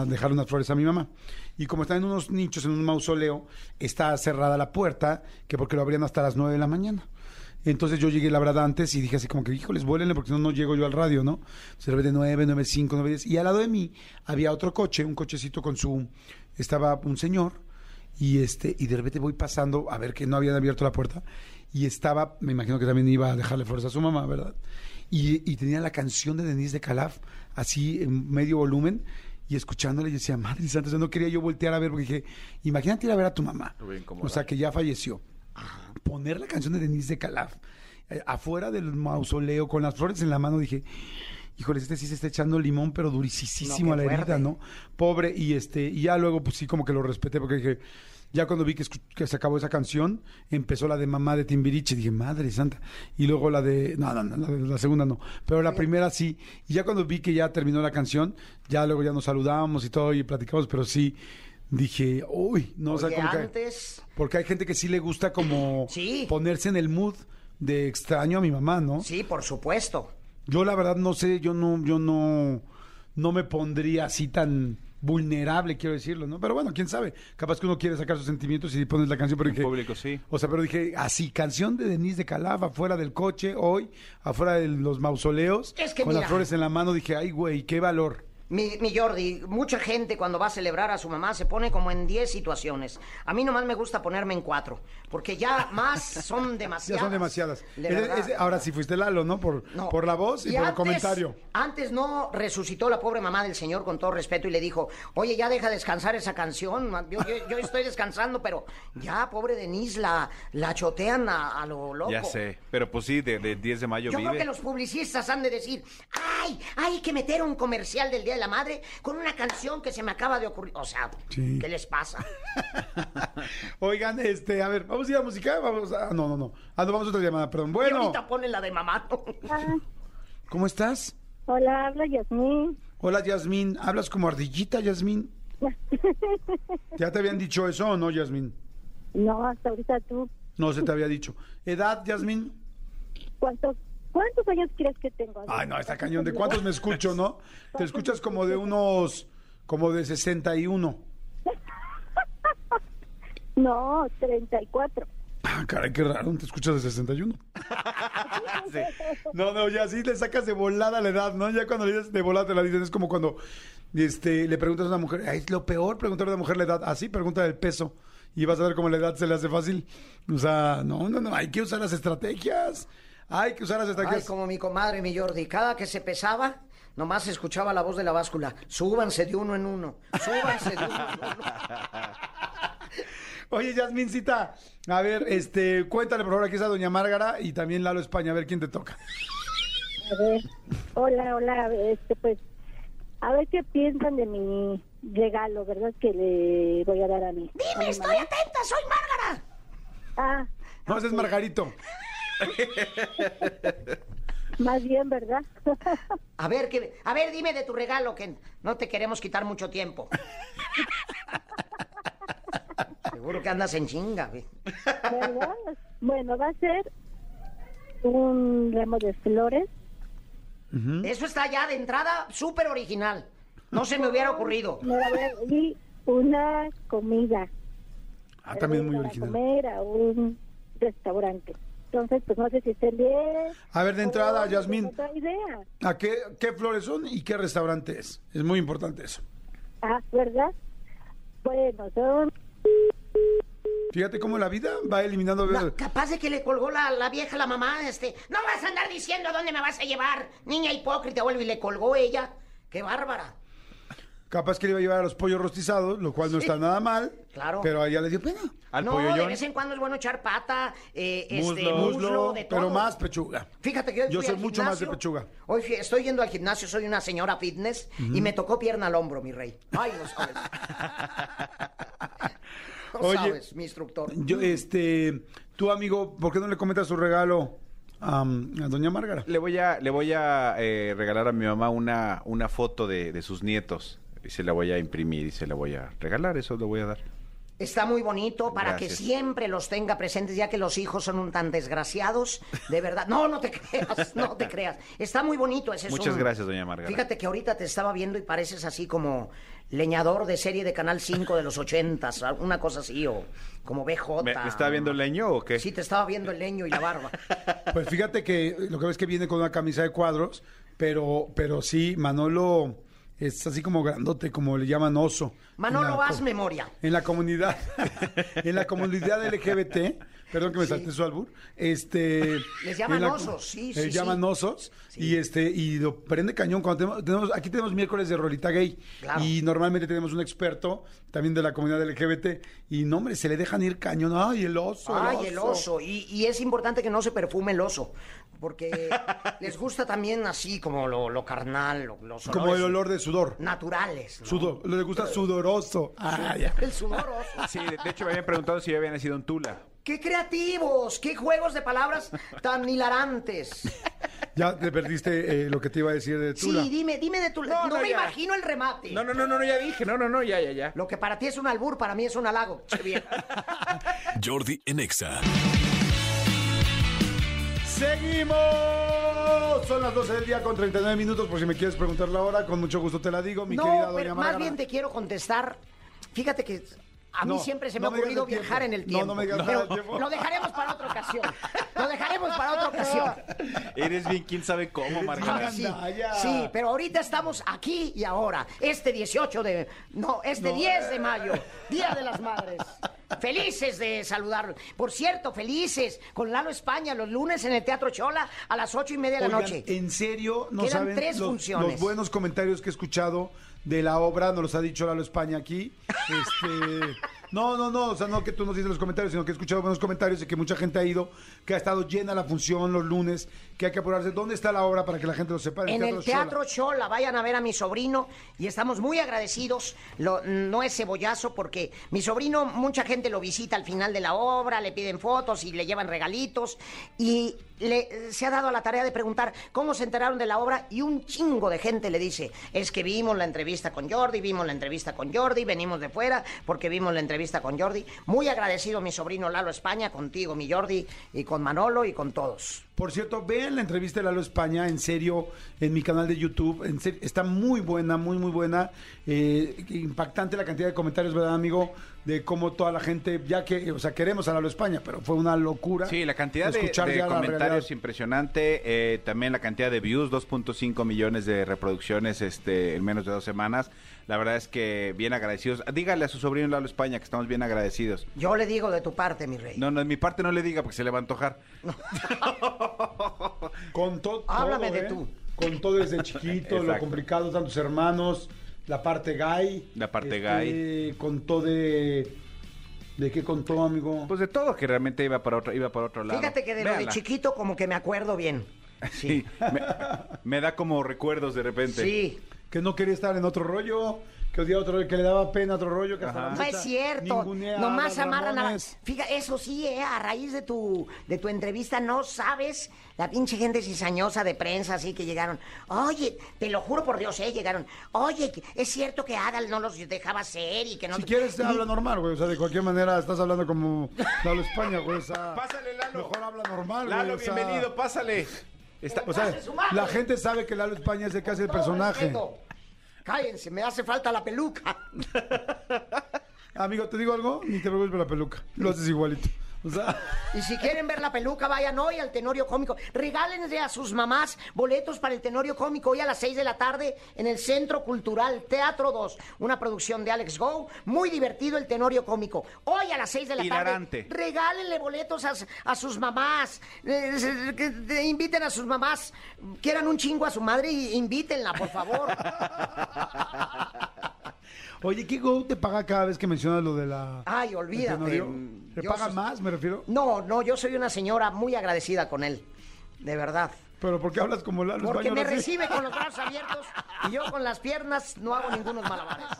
Speaker 2: dejar unas flores a mi mamá. Y como están en unos nichos, en un mausoleo, está cerrada la puerta, que porque lo abrían hasta las 9 de la mañana. Entonces yo llegué, la verdad, antes y dije así como que, híjoles, vuélenle porque no, no llego yo al radio, ¿no? Se de 9, 9, 5, 9, 10. Y al lado de mí había otro coche, un cochecito con su... Estaba un señor y este y de repente voy pasando a ver que no habían abierto la puerta y estaba, me imagino que también iba a dejarle fuerza a su mamá, ¿verdad? Y, y tenía la canción de Denise de Calaf así en medio volumen y escuchándole y decía, madre santa, o sea, no quería yo voltear a ver porque dije, imagínate ir a ver a tu mamá, o sea, que ya falleció. Poner la canción de Denise de Calaf eh, afuera del mausoleo con las flores en la mano, dije, híjole, este sí se está echando limón, pero durisísimo
Speaker 8: No,
Speaker 2: a la herida. ¿no? Pobre, y este, y ya luego, pues sí, como que lo respeté, porque dije, ya cuando vi que, se acabó esa canción, empezó la de Mamá de Timbiriche, dije, madre santa, y luego la de, no, no, no, la, de- la segunda no, pero la primera sí, y ya cuando vi que ya terminó la canción, ya luego ya nos saludábamos y todo, y platicamos, pero sí, dije, uy, no, o sea,
Speaker 8: Oye,
Speaker 2: que...
Speaker 8: antes...
Speaker 2: Porque hay gente que sí le gusta como
Speaker 8: Sí.
Speaker 2: ponerse en el mood de extraño a mi mamá, ¿no?
Speaker 8: Sí, por supuesto.
Speaker 2: Yo la verdad no sé, yo no, yo no, no me pondría así tan vulnerable, quiero decirlo, ¿no? Pero bueno, quién sabe. Capaz que uno quiere sacar sus sentimientos y pones la canción, pero
Speaker 3: En
Speaker 2: dije,
Speaker 3: público, sí.
Speaker 2: o sea, pero dije, así, canción de Denise de Calaf, afuera del coche, hoy, afuera de los mausoleos,
Speaker 8: Es que
Speaker 2: con
Speaker 8: mira.
Speaker 2: las flores en la mano, dije, ay, güey, qué valor.
Speaker 8: Mi, mi Jordi, mucha gente cuando va a celebrar a su mamá se pone como en 10 situaciones. A mí nomás me gusta ponerme en cuatro, porque ya más [laughs] son
Speaker 2: Ya
Speaker 8: demasiadas.
Speaker 2: son demasiadas.
Speaker 8: De verdad.
Speaker 2: es- ahora sí fuiste Lalo, ¿no? Por,
Speaker 8: No.
Speaker 2: por la voz y, por el
Speaker 8: antes-
Speaker 2: comentario.
Speaker 8: Antes no resucitó la pobre mamá del señor con todo respeto y le dijo, oye, ya deja descansar esa canción. Yo, yo- yo estoy descansando, pero ya, pobre Denise, la, la chotean a, a lo loco.
Speaker 3: Ya sé, pero pues sí, de, de 10 de mayo
Speaker 8: Yo
Speaker 3: vive.
Speaker 8: creo que los publicistas han de decir, ay, hay que meter un comercial del Día de la Madre con una canción que se me acaba de ocurrir. O sea,
Speaker 2: Sí.
Speaker 8: ¿qué les pasa? [laughs]
Speaker 2: Oigan, este, a ver, vamos a ir a música. Vamos a, ah, no, no, no. Ah, no, vamos a otra llamada, perdón.
Speaker 8: Y
Speaker 2: Bueno,
Speaker 8: ahorita ponen la de mamá. ¿no?
Speaker 10: Ah,
Speaker 2: ¿cómo estás?
Speaker 10: hola, habla Yasmín.
Speaker 2: Hola, Yasmín. ¿Hablas como ardillita, Yasmín? [laughs] ¿Ya te habían dicho eso o no, Yasmín?
Speaker 10: No, hasta ahorita tú.
Speaker 2: No se te había dicho. ¿Edad, Yasmín?
Speaker 10: ¿Cuántos, ¿Cuántos años crees que tengo?
Speaker 2: Ay, no, está cañón. ¿De cuántos me escucho, no? [laughs] Te escuchas como de unos, como de 61. [laughs]
Speaker 10: No, 34.
Speaker 2: Ah, caray, qué raro, te escuchas de 61. [laughs] No, no, ya sí le sacas de volada la edad, ¿no? Ya cuando le dices de volada te la dicen, es como cuando este, le preguntas a una mujer, "Ay, es lo peor preguntarle a una mujer la edad, así pregunta el peso y vas a ver cómo la edad se le hace fácil. O sea, no, no, no, hay que usar las estrategias. Hay que usar las
Speaker 8: Ay, como mi comadre, mi Jordi. Cada que se pesaba, nomás se escuchaba la voz de la báscula. Súbanse de uno en uno. Súbanse de uno en uno. [laughs]
Speaker 2: Oye, Yasmincita, a ver, este, cuéntale por favor aquí está Doña Márgara y también Lalo España, a ver quién te toca.
Speaker 10: A ver, hola, hola, este, pues, a ver qué piensan de mi regalo, ¿verdad? Que le voy a dar a mi.
Speaker 8: Dime, estoy atenta, soy Márgara.
Speaker 10: Ah,
Speaker 2: No, ese es Margarito.
Speaker 10: Más bien, ¿verdad?
Speaker 8: A ver, que, a ver, dime de tu regalo, que no te queremos quitar mucho tiempo. Seguro que andas en chinga, güey.
Speaker 10: ¿Verdad? Bueno, va a ser un ramo de flores.
Speaker 8: Eso está ya de entrada súper original. No se me hubiera ocurrido.
Speaker 10: Y una comida.
Speaker 2: Ah, también muy
Speaker 10: para
Speaker 2: original.
Speaker 10: comer a un restaurante. Entonces, pues no sé si estén bien.
Speaker 2: A ver, de entrada, Yasmín.
Speaker 10: Idea.
Speaker 2: ¿A qué, qué flores son y qué restaurante es? Es muy importante eso.
Speaker 10: Ah, ¿verdad? Bueno, son
Speaker 2: Fíjate cómo la vida va eliminando...
Speaker 8: No, capaz de que le colgó la, la vieja a la mamá, este, no vas a andar diciendo dónde me vas a llevar, niña hipócrita, vuelve y le colgó ella. ¡Qué bárbara!
Speaker 2: Capaz que le iba a llevar a los pollos rostizados, lo cual no está nada mal.
Speaker 8: Claro.
Speaker 2: Pero a ella le dio pena.
Speaker 3: Al
Speaker 8: no,
Speaker 3: pollo
Speaker 8: de
Speaker 3: John.
Speaker 8: vez en cuando es bueno echar pata, eh, este,
Speaker 3: Muslo.
Speaker 8: muslo, de todo.
Speaker 2: pero más pechuga.
Speaker 8: Fíjate que hoy
Speaker 2: Yo
Speaker 8: fui
Speaker 2: soy
Speaker 8: al
Speaker 2: mucho más de
Speaker 8: gimnasio.
Speaker 2: pechuga.
Speaker 8: Hoy fui- estoy yendo al gimnasio, soy una señora fitness y me tocó pierna al hombro, mi rey. Ay, no sabes. [laughs] No
Speaker 2: Oye,
Speaker 8: sabes, mi instructor.
Speaker 2: Yo, este, tu amigo, ¿por qué no le comentas su regalo a, a doña Márgara?
Speaker 3: Le voy a, le voy a eh, regalar a mi mamá una, una foto de, de sus nietos. Y se la voy a imprimir y se la voy a regalar, eso le voy a dar.
Speaker 8: Está muy bonito para
Speaker 3: Gracias.
Speaker 8: que siempre los tenga presentes, ya que los hijos son un tan desgraciados. De verdad. No, no te creas, no te creas. Está muy bonito ese es
Speaker 3: Muchas
Speaker 8: un-
Speaker 3: gracias, doña Margarita.
Speaker 8: Fíjate que ahorita te estaba viendo y pareces así como leñador de serie de Canal 5 de los ochentas, una cosa así, o como BJ.
Speaker 3: ¿Me, me está viendo el leño o qué?
Speaker 8: Sí, te estaba viendo el leño y la barba. [laughs]
Speaker 2: Pues fíjate que lo que ves que viene con una camisa de cuadros, pero, pero sí, Manolo es así como grandote, como le llaman oso.
Speaker 8: Manolo,
Speaker 2: la
Speaker 8: haz memoria.
Speaker 2: En la comunidad, [laughs] en la comunidad LGBT, perdón que me
Speaker 8: Sí.
Speaker 2: salte su albur, este... [laughs]
Speaker 8: Les llaman
Speaker 2: la-
Speaker 8: osos, sí,
Speaker 2: Les
Speaker 8: sí,
Speaker 2: llaman
Speaker 8: sí.
Speaker 2: osos y este, y lo prende cañón. Cuando tenemos, tenemos- aquí tenemos miércoles de Rolita Gay
Speaker 8: Claro.
Speaker 2: y normalmente tenemos un experto también de la comunidad LGBT y no, hombre, se le dejan ir cañón. Ay, el oso,
Speaker 8: Ay, el oso. Y, y es importante que no se perfume el oso, porque [laughs] les gusta también así como lo, lo carnal, lo- los olores
Speaker 2: Como el olor de sudor.
Speaker 8: naturales. ¿no?
Speaker 2: Sudor, le gusta sudoroso. Ah, ya.
Speaker 8: El sudor oso.
Speaker 3: Sí, de, de hecho me habían preguntado si yo había nacido en Tula.
Speaker 8: ¡Qué creativos! ¡Qué juegos de palabras tan hilarantes!
Speaker 2: Ya te perdiste eh, lo que te iba a decir de Tula.
Speaker 8: Sí, dime, dime de tu...
Speaker 3: No,
Speaker 8: No,
Speaker 3: no,
Speaker 8: me
Speaker 3: ya.
Speaker 8: imagino el remate.
Speaker 3: No, no, no, no, ya dije, no, no, no, ya, ya, ya.
Speaker 8: Lo que para ti es un albur, para mí es un halago. vieja. [laughs]
Speaker 1: Jordi en Exa.
Speaker 2: ¡Seguimos! Son las 12 del día con 39 minutos. Por si me quieres preguntar la hora, con mucho gusto te la digo, mi
Speaker 8: no,
Speaker 2: querida doña
Speaker 8: pero más bien te quiero contestar. Fíjate que A mí
Speaker 2: No,
Speaker 8: siempre se me
Speaker 2: no
Speaker 8: ha
Speaker 2: me
Speaker 8: ocurrido viajar en el
Speaker 2: No,
Speaker 8: tiempo.
Speaker 2: no me digas nada
Speaker 8: Pero
Speaker 2: del tiempo.
Speaker 8: Lo dejaremos para otra ocasión. Lo dejaremos para otra ocasión.
Speaker 3: Eres bien, quién sabe cómo, Margarita.
Speaker 8: Sí, sí, pero ahorita estamos aquí y ahora. Este 18 de. No, este 10 de mayo, Día de las Madres. Felices de saludar. Por cierto, felices con Lalo España los lunes en el Teatro Chola a las ocho y media de la noche.
Speaker 2: en serio, no
Speaker 8: Quedan
Speaker 2: saben
Speaker 8: tres
Speaker 2: los,
Speaker 8: funciones.
Speaker 2: los buenos comentarios que he escuchado de la obra, nos los ha dicho Lalo España aquí. Este, [laughs] no, no, no, o sea, no que tú nos dices los comentarios, sino que he escuchado buenos comentarios y que mucha gente ha ido, que ha estado llena la función los lunes, que hay que apurarse. ¿Dónde está la obra para que la gente lo sepa?
Speaker 8: En el. Teatro Chola, vayan a ver a mi sobrino y estamos muy agradecidos. Lo- no es cebollazo porque mi sobrino, mucha gente lo visita al final de la obra, le piden fotos y le llevan regalitos y le, se ha dado a la tarea de preguntar cómo se enteraron de la obra y un chingo de gente le dice, es que vimos la entrevista con Jordi, vimos la entrevista con Jordi, venimos de fuera porque vimos la entrevista con Jordi. Muy agradecido mi sobrino Lalo España, contigo mi Jordi y con Manolo y con todos.
Speaker 2: Por cierto, vean la entrevista de Lalo España, en serio, en mi canal de YouTube. En serio, está muy buena, muy, muy buena. Eh, impactante la cantidad de comentarios, ¿verdad, amigo? De cómo toda la gente, ya que, o sea, queremos a Lalo España, pero fue una locura.
Speaker 3: Sí, la cantidad de,
Speaker 2: escuchar
Speaker 3: de
Speaker 2: la
Speaker 3: comentarios impresionante, eh, también la cantidad de views, 2.5 millones de reproducciones este, en menos de dos semanas. La verdad es que bien agradecidos. Dígale a su sobrino Lalo España que estamos bien agradecidos.
Speaker 8: Yo le digo de tu parte, mi rey.
Speaker 3: No, no, de mi parte no le diga porque se le va a antojar. [laughs]
Speaker 2: Con to-
Speaker 8: Háblame
Speaker 2: todo,
Speaker 8: de
Speaker 2: ¿eh?
Speaker 8: tú.
Speaker 2: Con todo desde chiquito, lo complicado, tantos hermanos, la parte gay.
Speaker 3: La parte
Speaker 2: este,
Speaker 3: gay.
Speaker 2: Contó de... ¿De qué contó, amigo?
Speaker 3: Pues de todo, que realmente iba para otro, iba para otro lado.
Speaker 8: Fíjate que de lo de chiquito como que me acuerdo bien. [laughs]
Speaker 3: Sí, me, me da como recuerdos de repente.
Speaker 8: Sí.
Speaker 2: Que no quería estar en otro rollo, que odiaba otro rollo, que le daba pena otro rollo, que hasta la
Speaker 8: No es cierto. Nomás
Speaker 2: a
Speaker 8: amarran a...
Speaker 2: Ramones.
Speaker 8: Fíjate, eso sí, eh, a raíz de tu, de tu entrevista no sabes la pinche gente cizañosa de prensa así que llegaron. Oye, te lo juro por Dios, eh, llegaron. Oye, que es cierto que Adal no los dejaba hacer y que no...
Speaker 2: Si quieres,
Speaker 8: Y-
Speaker 2: habla normal, güey. O sea, de cualquier manera estás hablando como Lalo España, güey. O sea,
Speaker 3: Pásale, Lalo.
Speaker 2: Mejor habla normal, güey.
Speaker 3: Lalo,
Speaker 2: o sea,
Speaker 3: bienvenido, pásale. Está-
Speaker 2: O sea,
Speaker 8: Pase su madre.
Speaker 2: la gente sabe que Lalo España es el que hace el
Speaker 8: todo
Speaker 2: personaje.
Speaker 8: respeto. Cállense, me hace falta la peluca. [laughs]
Speaker 2: Amigo, ¿te digo algo? Ni te preocupes por la peluca. Lo haces igualito. O sea, [laughs]
Speaker 8: Y si quieren ver la peluca, vayan hoy al Tenorio Cómico. Regálenle a sus mamás boletos para el Tenorio Cómico hoy a las 6 de la tarde en el Centro Cultural Teatro 2. Una producción de Alex Go. Muy divertido el Tenorio Cómico. Hoy a las 6 de la
Speaker 3: Hilarante.
Speaker 8: tarde. Regálenle boletos a, a sus mamás. Eh, que- que inviten a sus mamás. Quieran un chingo a su madre y invítenla, por favor. [laughs]
Speaker 2: oye, ¿qué Go te paga cada vez que mencionas lo de la.
Speaker 8: Ay, olvídate.
Speaker 2: ¿Te paga más, me refiero?
Speaker 8: No, no, yo soy una señora muy agradecida con él. De verdad.
Speaker 2: Pero ¿por qué hablas como Lalo
Speaker 8: Porque me recibe con los brazos abiertos y yo con las piernas no hago ningunos malabares. [laughs]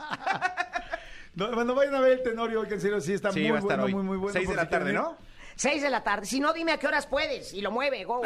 Speaker 2: No, bueno, vayan a ver el Tenorio, que en serio sí está
Speaker 3: Sí,
Speaker 2: muy
Speaker 3: va a estar
Speaker 2: bueno,
Speaker 3: hoy.
Speaker 2: muy, muy bueno.
Speaker 3: Seis de la tarde. ¿no?
Speaker 8: Seis de la tarde. Si no, dime a qué horas puedes. Y lo mueve, go.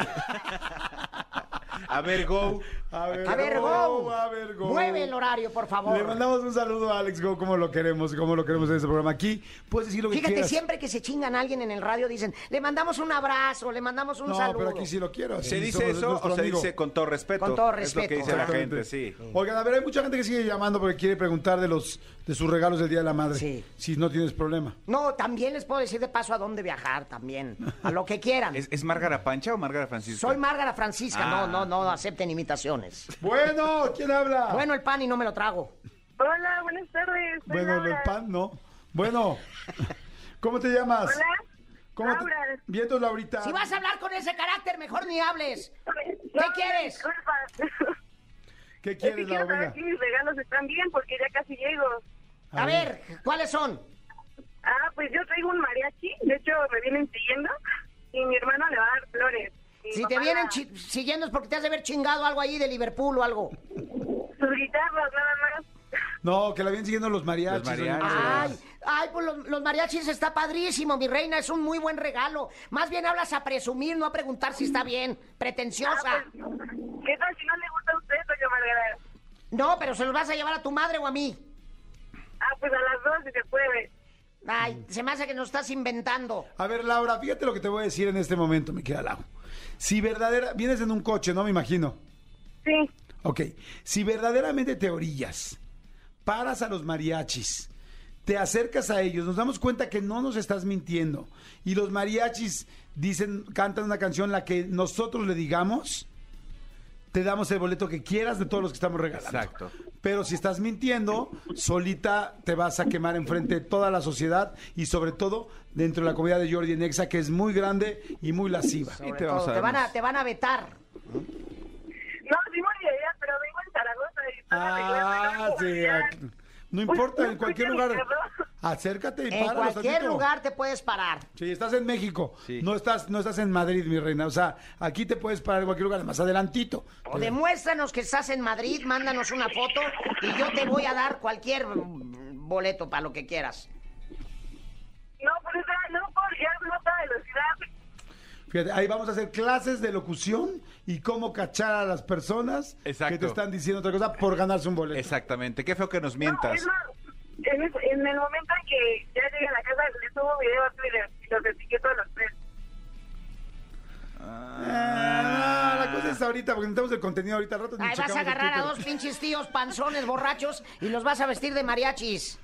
Speaker 3: A ver, go.
Speaker 2: A ver,
Speaker 8: A ver, go.
Speaker 2: A ver, Go.
Speaker 8: Mueve el horario, por favor.
Speaker 2: Le mandamos un saludo a Alex Go, como lo queremos, como lo queremos en este programa. Aquí puedes decir lo que
Speaker 8: Fíjate,
Speaker 2: quieras.
Speaker 8: siempre que se chingan a alguien en el radio dicen, le mandamos un abrazo, le mandamos un
Speaker 2: No,
Speaker 8: saludo.
Speaker 2: pero aquí sí lo quiero.
Speaker 3: ¿Se dice
Speaker 2: somos
Speaker 3: eso o se
Speaker 2: amigo.
Speaker 3: dice con todo respeto?
Speaker 8: Con todo
Speaker 3: Es lo que
Speaker 8: respeto.
Speaker 3: dice la gente, sí.
Speaker 2: Oigan, a ver, hay mucha gente que sigue llamando porque quiere preguntar de los de sus regalos del Día de la Madre.
Speaker 8: Sí.
Speaker 2: Si no tienes problema.
Speaker 8: No, también les puedo decir de paso a dónde viajar también. A lo que quieran. [laughs]
Speaker 3: ¿Es, es Márgara Pancha o Márgara Francisca?
Speaker 8: Soy Márgara Francisca,
Speaker 3: Ah.
Speaker 8: no, no, no acepten imitaciones.
Speaker 2: Bueno, ¿quién habla?
Speaker 8: Bueno, el pan y no me lo trago.
Speaker 6: Hola, buenas tardes. soy
Speaker 2: Bueno,
Speaker 6: Laura.
Speaker 2: el pan, no. Bueno, [laughs] ¿cómo te llamas?
Speaker 6: Hola.
Speaker 2: ¿Cómo te...
Speaker 6: Laura.
Speaker 2: Bien, entonces, Laurita.
Speaker 8: Si vas a hablar con ese carácter, mejor ni hables.
Speaker 6: No,
Speaker 8: quieres?
Speaker 6: disculpa.
Speaker 2: ¿Qué
Speaker 6: Es que
Speaker 2: quieres,
Speaker 6: quiero saber si mis regalos están bien porque ya casi llego.
Speaker 8: A ver, ¿cuáles son?
Speaker 6: Ah, pues yo traigo un mariachi. De hecho, me vienen siguiendo y mi hermano le va a dar flores. Mi
Speaker 8: Si te vienen
Speaker 6: la-
Speaker 8: siguiendo es porque te has de haber chingado algo ahí de Liverpool o algo.
Speaker 6: sus guitarras nada más.
Speaker 2: No, que la vienen siguiendo los mariachis.
Speaker 3: Los mariachis.
Speaker 2: oye.
Speaker 8: Ay, ay, pues los, los mariachis está padrísimo, mi reina, es un muy buen regalo. Más bien hablas a presumir, no a preguntar si está bien. Pretenciosa.
Speaker 6: Ah, pues, ¿Qué tal si no le gusta a usted, doña Margarita?
Speaker 8: No, pero se los vas a llevar a tu madre o a mí. Ay, se me hace que nos estás inventando.
Speaker 2: A ver, Laura, fíjate lo que te voy a decir en este momento, me queda Lau. Si verdadera... Vienes en un coche, ¿no? Me imagino.
Speaker 6: Sí.
Speaker 2: Ok. Si verdaderamente te orillas, paras a los mariachis, te acercas a ellos, nos damos cuenta que no nos estás mintiendo. Y los mariachis dicen, cantan una canción la que nosotros le digamos, te damos el boleto que quieras de todos los que estamos regalando.
Speaker 3: Exacto.
Speaker 2: Pero si estás mintiendo, solita te vas a quemar enfrente de toda la sociedad y sobre todo dentro de la comunidad de Jordi Nexa, que es muy grande y muy lasciva.
Speaker 8: Sobre
Speaker 3: te vamos
Speaker 8: todo,
Speaker 3: a
Speaker 8: te,
Speaker 3: dar
Speaker 8: van a, te van a vetar.
Speaker 6: No, sí me idea, pero vengo en Zaragoza y
Speaker 2: Ah, sí. No importa, en cualquier lugar. Acércate y
Speaker 8: En
Speaker 2: páralo
Speaker 8: cualquier
Speaker 2: tantito.
Speaker 8: lugar te puedes parar.
Speaker 2: Sí, estás en México.
Speaker 3: Sí.
Speaker 2: No estás, no estás en Madrid, mi reina. O sea, aquí te puedes parar en cualquier lugar, más adelantito.
Speaker 8: O demuéstranos que estás en Madrid, mándanos una foto y yo te voy a dar cualquier boleto para lo que quieras.
Speaker 6: No, pues no puedo llegar a otra velocidad.
Speaker 2: Fíjate, ahí vamos a hacer clases de locución y cómo cachar a las personas
Speaker 3: Exacto.
Speaker 2: que te están diciendo otra cosa por ganarse un boleto.
Speaker 3: Exactamente. Qué feo que nos
Speaker 6: No,
Speaker 3: mientas.
Speaker 6: es más, en, el momento en que ya llegue a la casa, le subo video a Twitter y los etiqueto a los tres.
Speaker 2: Ah, no, la cosa es ahorita, porque necesitamos el contenido ahorita al rato.
Speaker 8: Ahí vas a agarrar a dos pinches tíos panzones borrachos y los vas a vestir de mariachis.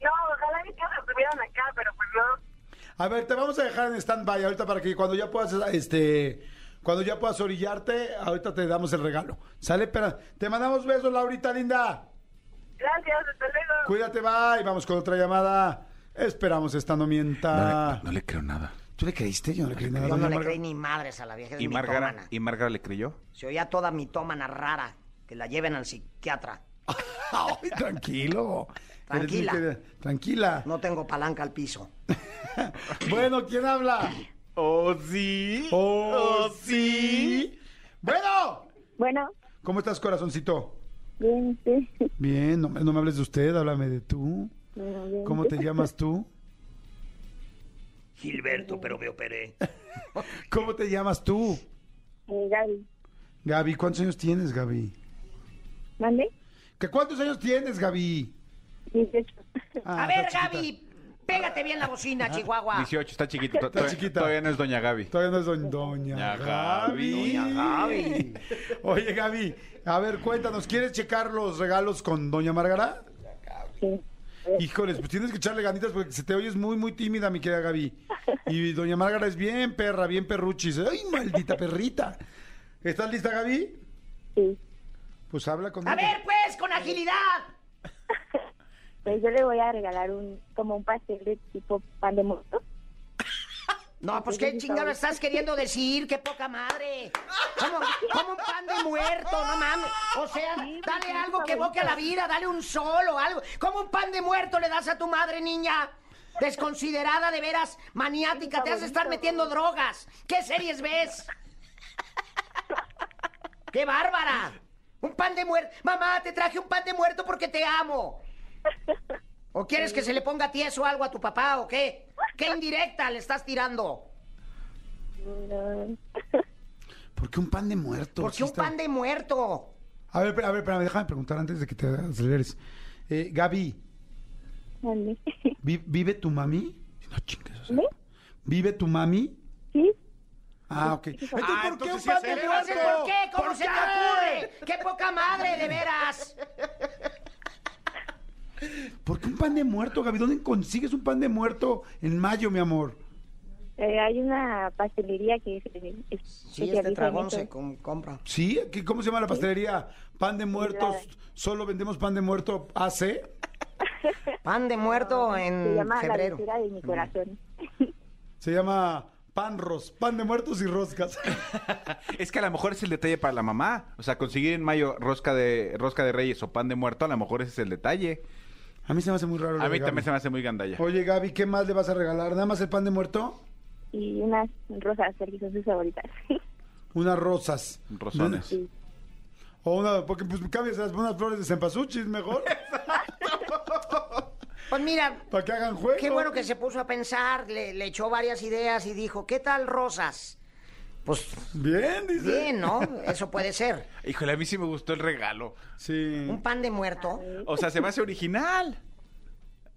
Speaker 6: No, ojalá mis tíos estuvieran acá, pero pues no.
Speaker 2: A ver, te vamos a dejar en stand-by ahorita para que cuando ya puedas, este, cuando ya puedas orillarte, ahorita te damos el regalo. ¿Sale? Espera, te mandamos besos, Laurita linda.
Speaker 6: Gracias, hasta luego.
Speaker 2: Cuídate, bye. Vamos con otra llamada. Esperamos esta no mienta.
Speaker 3: No le, no le creo nada.
Speaker 2: ¿Tú le creíste? Yo no le creí nada.
Speaker 8: Yo no le
Speaker 2: Marga.
Speaker 8: creí ni madres a la vieja, es
Speaker 3: ¿Y Márgara,
Speaker 8: mitómana.
Speaker 3: ¿Y Márgara le creyó?
Speaker 8: Se oía toda mitómana rara, que la lleven al psiquiatra. [laughs]
Speaker 2: Ay, tranquilo.
Speaker 8: Tranquila.
Speaker 2: Tranquila.
Speaker 8: No tengo palanca al piso. [laughs]
Speaker 2: Bueno, ¿quién habla?
Speaker 3: Oh, sí.
Speaker 2: Oh, sí. Bueno.
Speaker 10: Bueno,
Speaker 2: ¿Cómo estás, corazoncito?
Speaker 10: bien, sí.
Speaker 2: Bien, no, me- no me hables de usted, háblame de tú.
Speaker 10: Bueno, bien.
Speaker 2: ¿Cómo te llamas tú?
Speaker 8: Gilberto, pero me operé. [laughs]
Speaker 2: ¿Cómo te llamas tú?
Speaker 10: Eh, Gaby,
Speaker 2: Gaby, ¿cuántos años tienes, Gaby?
Speaker 10: ¿mande?
Speaker 2: ¿Qué cuántos años tienes, Gaby?
Speaker 10: 18.
Speaker 2: Ah,
Speaker 8: a ver. Gaby, pégate bien la bocina, Chihuahua.
Speaker 3: 18, está chiquito. to-
Speaker 2: Está
Speaker 3: to-
Speaker 2: chiquita.
Speaker 3: Todavía no es Doña Gaby.
Speaker 2: Todavía no es doña, doña Gaby.
Speaker 8: Doña Gaby. [laughs]
Speaker 2: Oye, Gaby, a ver, cuéntanos, ¿quieres checar los regalos con doña Márgara?
Speaker 10: Sí.
Speaker 2: Híjoles, pues tienes que echarle ganitas porque se te oyes muy, muy tímida, mi querida Gaby. Y doña Márgara es bien perra, bien perruchis. ¡Ay, maldita perrita! ¿Estás lista, Gaby?
Speaker 10: Sí.
Speaker 2: Pues habla conmigo.
Speaker 8: A ver, pues, con agilidad.
Speaker 10: Pues yo le voy a regalar un como un pastel de tipo pan de muerto. [laughs]
Speaker 8: No, pues qué chingado estás queriendo decir, qué poca madre. Como, como un pan de muerto, no mames. O sea, dale algo que evoque a la vida, dale un sol o algo. Como un pan de muerto le das a tu madre, niña. Desconsiderada, de veras, maniática, te has de estar metiendo drogas. ¿Qué series ves? ¡Qué bárbara! Un pan de muerto. Mamá, te traje un pan de muerto porque te amo. ¿O quieres que se le ponga tieso algo a tu papá o qué? ¿Qué indirecta le estás tirando?
Speaker 10: No.
Speaker 2: ¿Por qué un pan de muerto?
Speaker 8: ¿Por qué
Speaker 2: Sí
Speaker 8: un
Speaker 2: está-
Speaker 8: pan de muerto?
Speaker 2: A ver, a ver, espérame, déjame preguntar antes de que te aceleres. Eh, Gaby,
Speaker 10: ¿Mande?
Speaker 2: ¿vi- ¿vive tu mami? No chingues, o sea,
Speaker 10: ¿Sí?
Speaker 2: ¿Vive tu mami?
Speaker 10: ¿Sí?
Speaker 2: Ah, ok. Entonces,
Speaker 3: Ah,
Speaker 2: ¿por qué
Speaker 3: entonces
Speaker 2: un
Speaker 3: sí
Speaker 2: pan
Speaker 3: es
Speaker 2: de
Speaker 3: él.
Speaker 8: Entonces,
Speaker 2: muerto?
Speaker 8: ¿por qué? ¿Cómo
Speaker 2: ¿Por
Speaker 8: se te ocurre? ¡Qué poca madre, de veras!
Speaker 2: ¿Por qué un pan de muerto, Gaby? ¿Dónde consigues un pan de muerto en mayo, mi amor?
Speaker 10: Eh, hay una pastelería que es, es-
Speaker 8: Sí, este tragón se com- compra.
Speaker 2: ¿Sí? ¿Qué- ¿Cómo se llama la pastelería? ¿Pan de muertos? ¿Solo vendemos pan de muerto AC? [laughs]
Speaker 8: Pan de muerto
Speaker 10: Se
Speaker 8: en
Speaker 10: llama
Speaker 8: febrero.
Speaker 10: La de mi corazón. [laughs]
Speaker 2: Se llama pan ros, pan de muertos y roscas. [laughs]
Speaker 3: Es que a lo mejor es el detalle para la mamá. O sea, conseguir en mayo rosca de rosca de reyes o pan de muerto, a lo mejor ese es el detalle.
Speaker 2: A mí se me hace muy raro. lo
Speaker 3: A
Speaker 2: de
Speaker 3: mí
Speaker 2: Gaby.
Speaker 3: también se me hace muy gandalla.
Speaker 2: Oye, Gaby, ¿qué más le vas a regalar? ¿Nada más el pan de muerto?
Speaker 10: Y unas rosas, porque son sus favoritas. [laughs]
Speaker 2: Unas rosas.
Speaker 3: Rosones.
Speaker 10: Sí.
Speaker 2: O una, porque pues cambias las unas flores de cempasúchil mejor,
Speaker 8: Pues mira,
Speaker 2: para que hagan juego.
Speaker 8: qué bueno que se puso a pensar, le, le echó varias ideas y dijo, ¿qué tal rosas? Pues
Speaker 2: Bien, dice.
Speaker 8: bien, ¿no? Eso puede ser.
Speaker 3: Híjole, a mí sí me gustó el regalo.
Speaker 2: Sí.
Speaker 8: Un pan de muerto.
Speaker 3: O sea, se me hace original.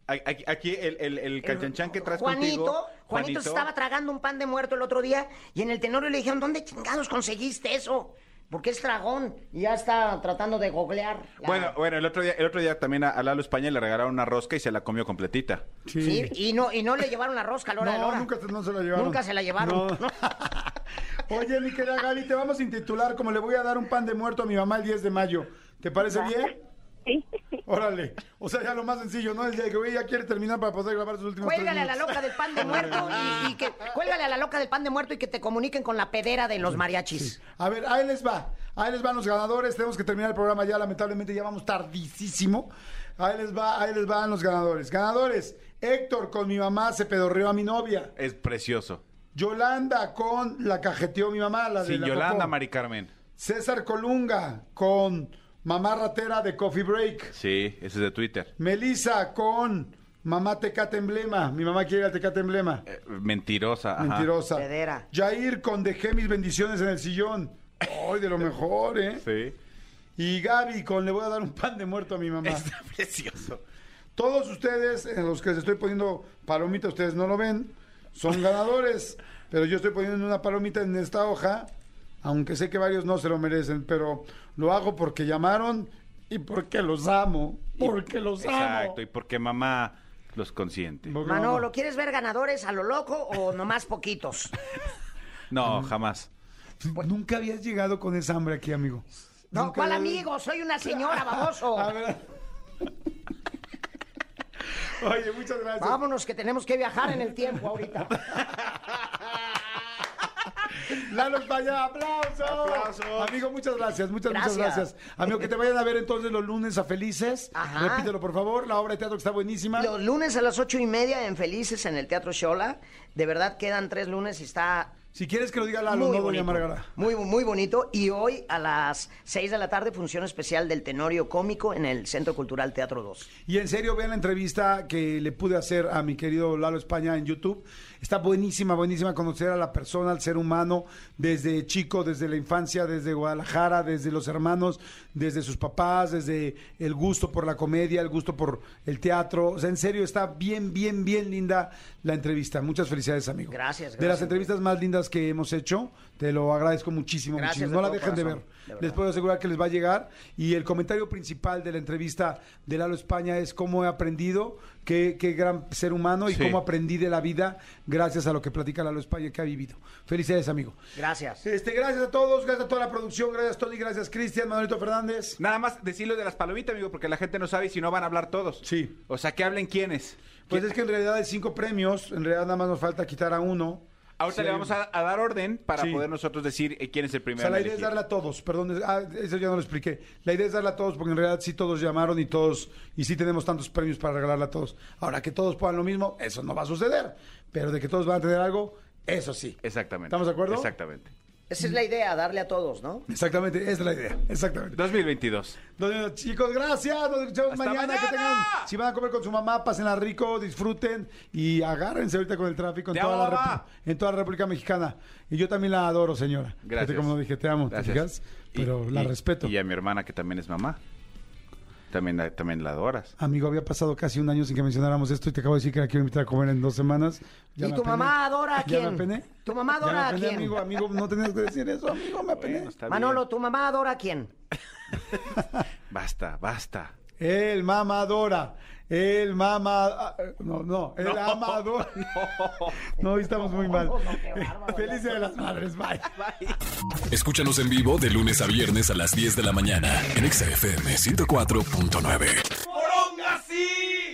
Speaker 3: Aquí, aquí el, el, el canchanchan que traes
Speaker 8: Juanito,
Speaker 3: contigo.
Speaker 8: Juanito se estaba tragando un pan de muerto el otro día y en el tenorio le dijeron, ¿dónde chingados conseguiste eso? Porque es dragón y ya está tratando de googlear. la-
Speaker 3: Bueno, bueno, el otro día, el otro día también a, a Lalo España le regalaron una rosca y se la comió completita.
Speaker 8: Sí, y no, y no le llevaron la rosca a la hora de la
Speaker 2: No, nunca, no se la llevaron.
Speaker 8: Nunca se la llevaron.
Speaker 2: No. [laughs] Oye, mi querida Gaby, te vamos a intitular como le voy a dar un pan de muerto a mi mamá el 10 de mayo. ¿Te parece bien?
Speaker 10: Sí.
Speaker 2: Órale. O sea, ya lo más sencillo, ¿no? Es de que güey, ya quiere terminar para poder grabar sus últimos
Speaker 8: Cuélgale a la loca del pan de [laughs] muerto y, y que cuélgale a la loca del pan de muerto y que te comuniquen con la pedera de los mariachis.
Speaker 2: A ver, ahí les va. Ahí les van los ganadores. Tenemos que terminar el programa ya, lamentablemente ya vamos tardísimo. Ahí les va, ahí les van los ganadores. Ganadores. Héctor con mi mamá se pedorreó a mi novia.
Speaker 3: Es precioso.
Speaker 2: Yolanda con la cajeteó mi mamá, la de
Speaker 3: Sí,
Speaker 2: la
Speaker 3: Yolanda,
Speaker 2: popó.
Speaker 3: Mari Carmen.
Speaker 2: César Colunga con mamá ratera de Coffee Break.
Speaker 3: Sí, ese es de Twitter.
Speaker 2: Melissa con mamá Tecate Emblema. Mi mamá quiere ir al Tecate Emblema.
Speaker 3: Eh, mentirosa. ajá.
Speaker 2: Mentirosa.
Speaker 8: Pedera.
Speaker 2: Jair con dejé mis bendiciones en el sillón. Ay, de lo [laughs] mejor, ¿eh?
Speaker 3: Sí.
Speaker 2: Y Gaby con le voy a dar un pan de muerto a mi mamá.
Speaker 3: Está [laughs] precioso.
Speaker 2: Todos ustedes, en los que les estoy poniendo palomita, ustedes no lo ven, son [laughs] ganadores. pero yo estoy poniendo una palomita en esta hoja, aunque sé que varios no se lo merecen, pero lo hago porque llamaron y porque los amo. Porque los amo.
Speaker 3: Exacto, y porque mamá los consiente.
Speaker 2: Porque
Speaker 8: Manolo, ¿quieres ver ganadores a lo loco o nomás poquitos? [laughs]
Speaker 3: No, jamás.
Speaker 2: Nunca habías llegado con esa hambre aquí, amigo.
Speaker 8: No,
Speaker 2: Nunca
Speaker 8: ¿cuál amigo? Soy una señora, [laughs] baboso.
Speaker 2: A ver. [laughs] Oye, muchas gracias.
Speaker 8: Vámonos, que tenemos que viajar en el tiempo ahorita.
Speaker 2: Lalo España, aplausos. Amigo, muchas gracias, muchas, muchas
Speaker 8: Gracias.
Speaker 2: gracias. Amigo, que te vayan a ver entonces los lunes a Felices.
Speaker 8: Ajá.
Speaker 2: Repítelo, por favor, la obra de teatro que está buenísima.
Speaker 8: Los lunes a las ocho y media en Felices en el Teatro Shola. De verdad quedan tres lunes y está
Speaker 2: Si quieres que lo diga Lalo,
Speaker 8: muy
Speaker 2: no doña
Speaker 8: bonito.
Speaker 2: Margarita.
Speaker 8: Muy, muy bonito. Y hoy a las seis de la tarde función especial del Tenorio Cómico en el Centro Cultural Teatro 2.
Speaker 2: Y en serio, vean la entrevista que le pude hacer a mi querido Lalo España en YouTube. Está buenísima, buenísima conocer a la persona, al ser humano, desde chico, desde la infancia, desde Guadalajara, desde los hermanos, desde sus papás, desde el gusto por la comedia, el gusto por el teatro. O sea, en serio, está bien, bien, bien linda la entrevista. Muchas felicidades, amigo.
Speaker 8: Gracias,
Speaker 2: De
Speaker 8: gracias.
Speaker 2: las entrevistas más lindas que hemos hecho, te lo agradezco muchísimo,
Speaker 8: Gracias
Speaker 2: muchísimo. No
Speaker 8: de
Speaker 2: la dejen de ver.
Speaker 8: de.
Speaker 2: Les puedo asegurar que les va a llegar. Y el comentario principal de la entrevista de Lalo España es cómo he aprendido, qué, qué gran ser humano y
Speaker 3: Sí.
Speaker 2: cómo aprendí de la vida gracias a lo que platica Lalo España que ha vivido. Felicidades, amigo.
Speaker 8: Gracias.
Speaker 2: Este, gracias a todos, gracias a toda la producción, gracias Tony, gracias Cristian, Manuelito Fernández.
Speaker 3: Nada más decirlo de las palomitas, amigo, porque la gente no sabe y si no van a hablar todos.
Speaker 2: Sí.
Speaker 3: O sea, que hablen quiénes.
Speaker 2: Pues es que en realidad hay cinco premios, en realidad nada más nos falta quitar a uno.
Speaker 3: Ahorita
Speaker 2: Sí.
Speaker 3: le vamos a, a dar orden para
Speaker 2: Sí.
Speaker 3: poder nosotros decir eh, quién es el
Speaker 2: O
Speaker 3: primero.
Speaker 2: sea, la idea es darle a todos, perdón, ah, eso ya no lo expliqué. La idea es darle a todos porque en realidad sí todos llamaron y todos, y sí tenemos tantos premios para regalarle a todos. Ahora que todos puedan lo mismo, eso no va a suceder, pero de que todos van a tener algo, eso sí.
Speaker 3: Exactamente.
Speaker 2: ¿Estamos de acuerdo?
Speaker 3: Exactamente.
Speaker 8: Esa es la idea, darle a todos, ¿no?
Speaker 2: Exactamente, esa es la idea, exactamente.
Speaker 3: 2022.
Speaker 2: Entonces, chicos, gracias, nos escuchamos
Speaker 3: ¡Hasta
Speaker 2: mañana. Que tengan, si van a comer con su mamá, pásenla rico, disfruten y agárrense ahorita con el tráfico en, toda
Speaker 3: amo,
Speaker 2: la, en toda la República Mexicana. Y yo también la adoro, señora.
Speaker 3: Gracias.
Speaker 2: Fíjate como dije, te amo, ¿te
Speaker 3: Gracias.
Speaker 2: fijas? Pero
Speaker 3: Y-
Speaker 2: la
Speaker 3: y-
Speaker 2: respeto.
Speaker 3: Y a mi hermana, que también es mamá. También, la- también la adoras.
Speaker 2: Amigo, había pasado casi un año sin que mencionáramos esto y te acabo de decir que la quiero invitar a comer en dos semanas. Ya
Speaker 8: ¿Y tu mamá adora a
Speaker 2: ¿Ya
Speaker 8: quién?
Speaker 2: me?
Speaker 8: ¿Tu mamá adora a quién?
Speaker 2: amigo, amigo, no tenías que decir eso, amigo, me apené.
Speaker 3: Bueno.
Speaker 8: Manolo, ¿tu mamá adora a quién? [laughs]
Speaker 3: Basta, basta.
Speaker 2: El mamadora. El mamá. Ah, no, no, el no, amador. [laughs] No, no, estamos muy mal. No, Felices de las madres, bye. bye.
Speaker 1: Escúchanos en vivo de lunes a viernes a las 10 de la mañana en XFM 104.9. ¡Poronga sí!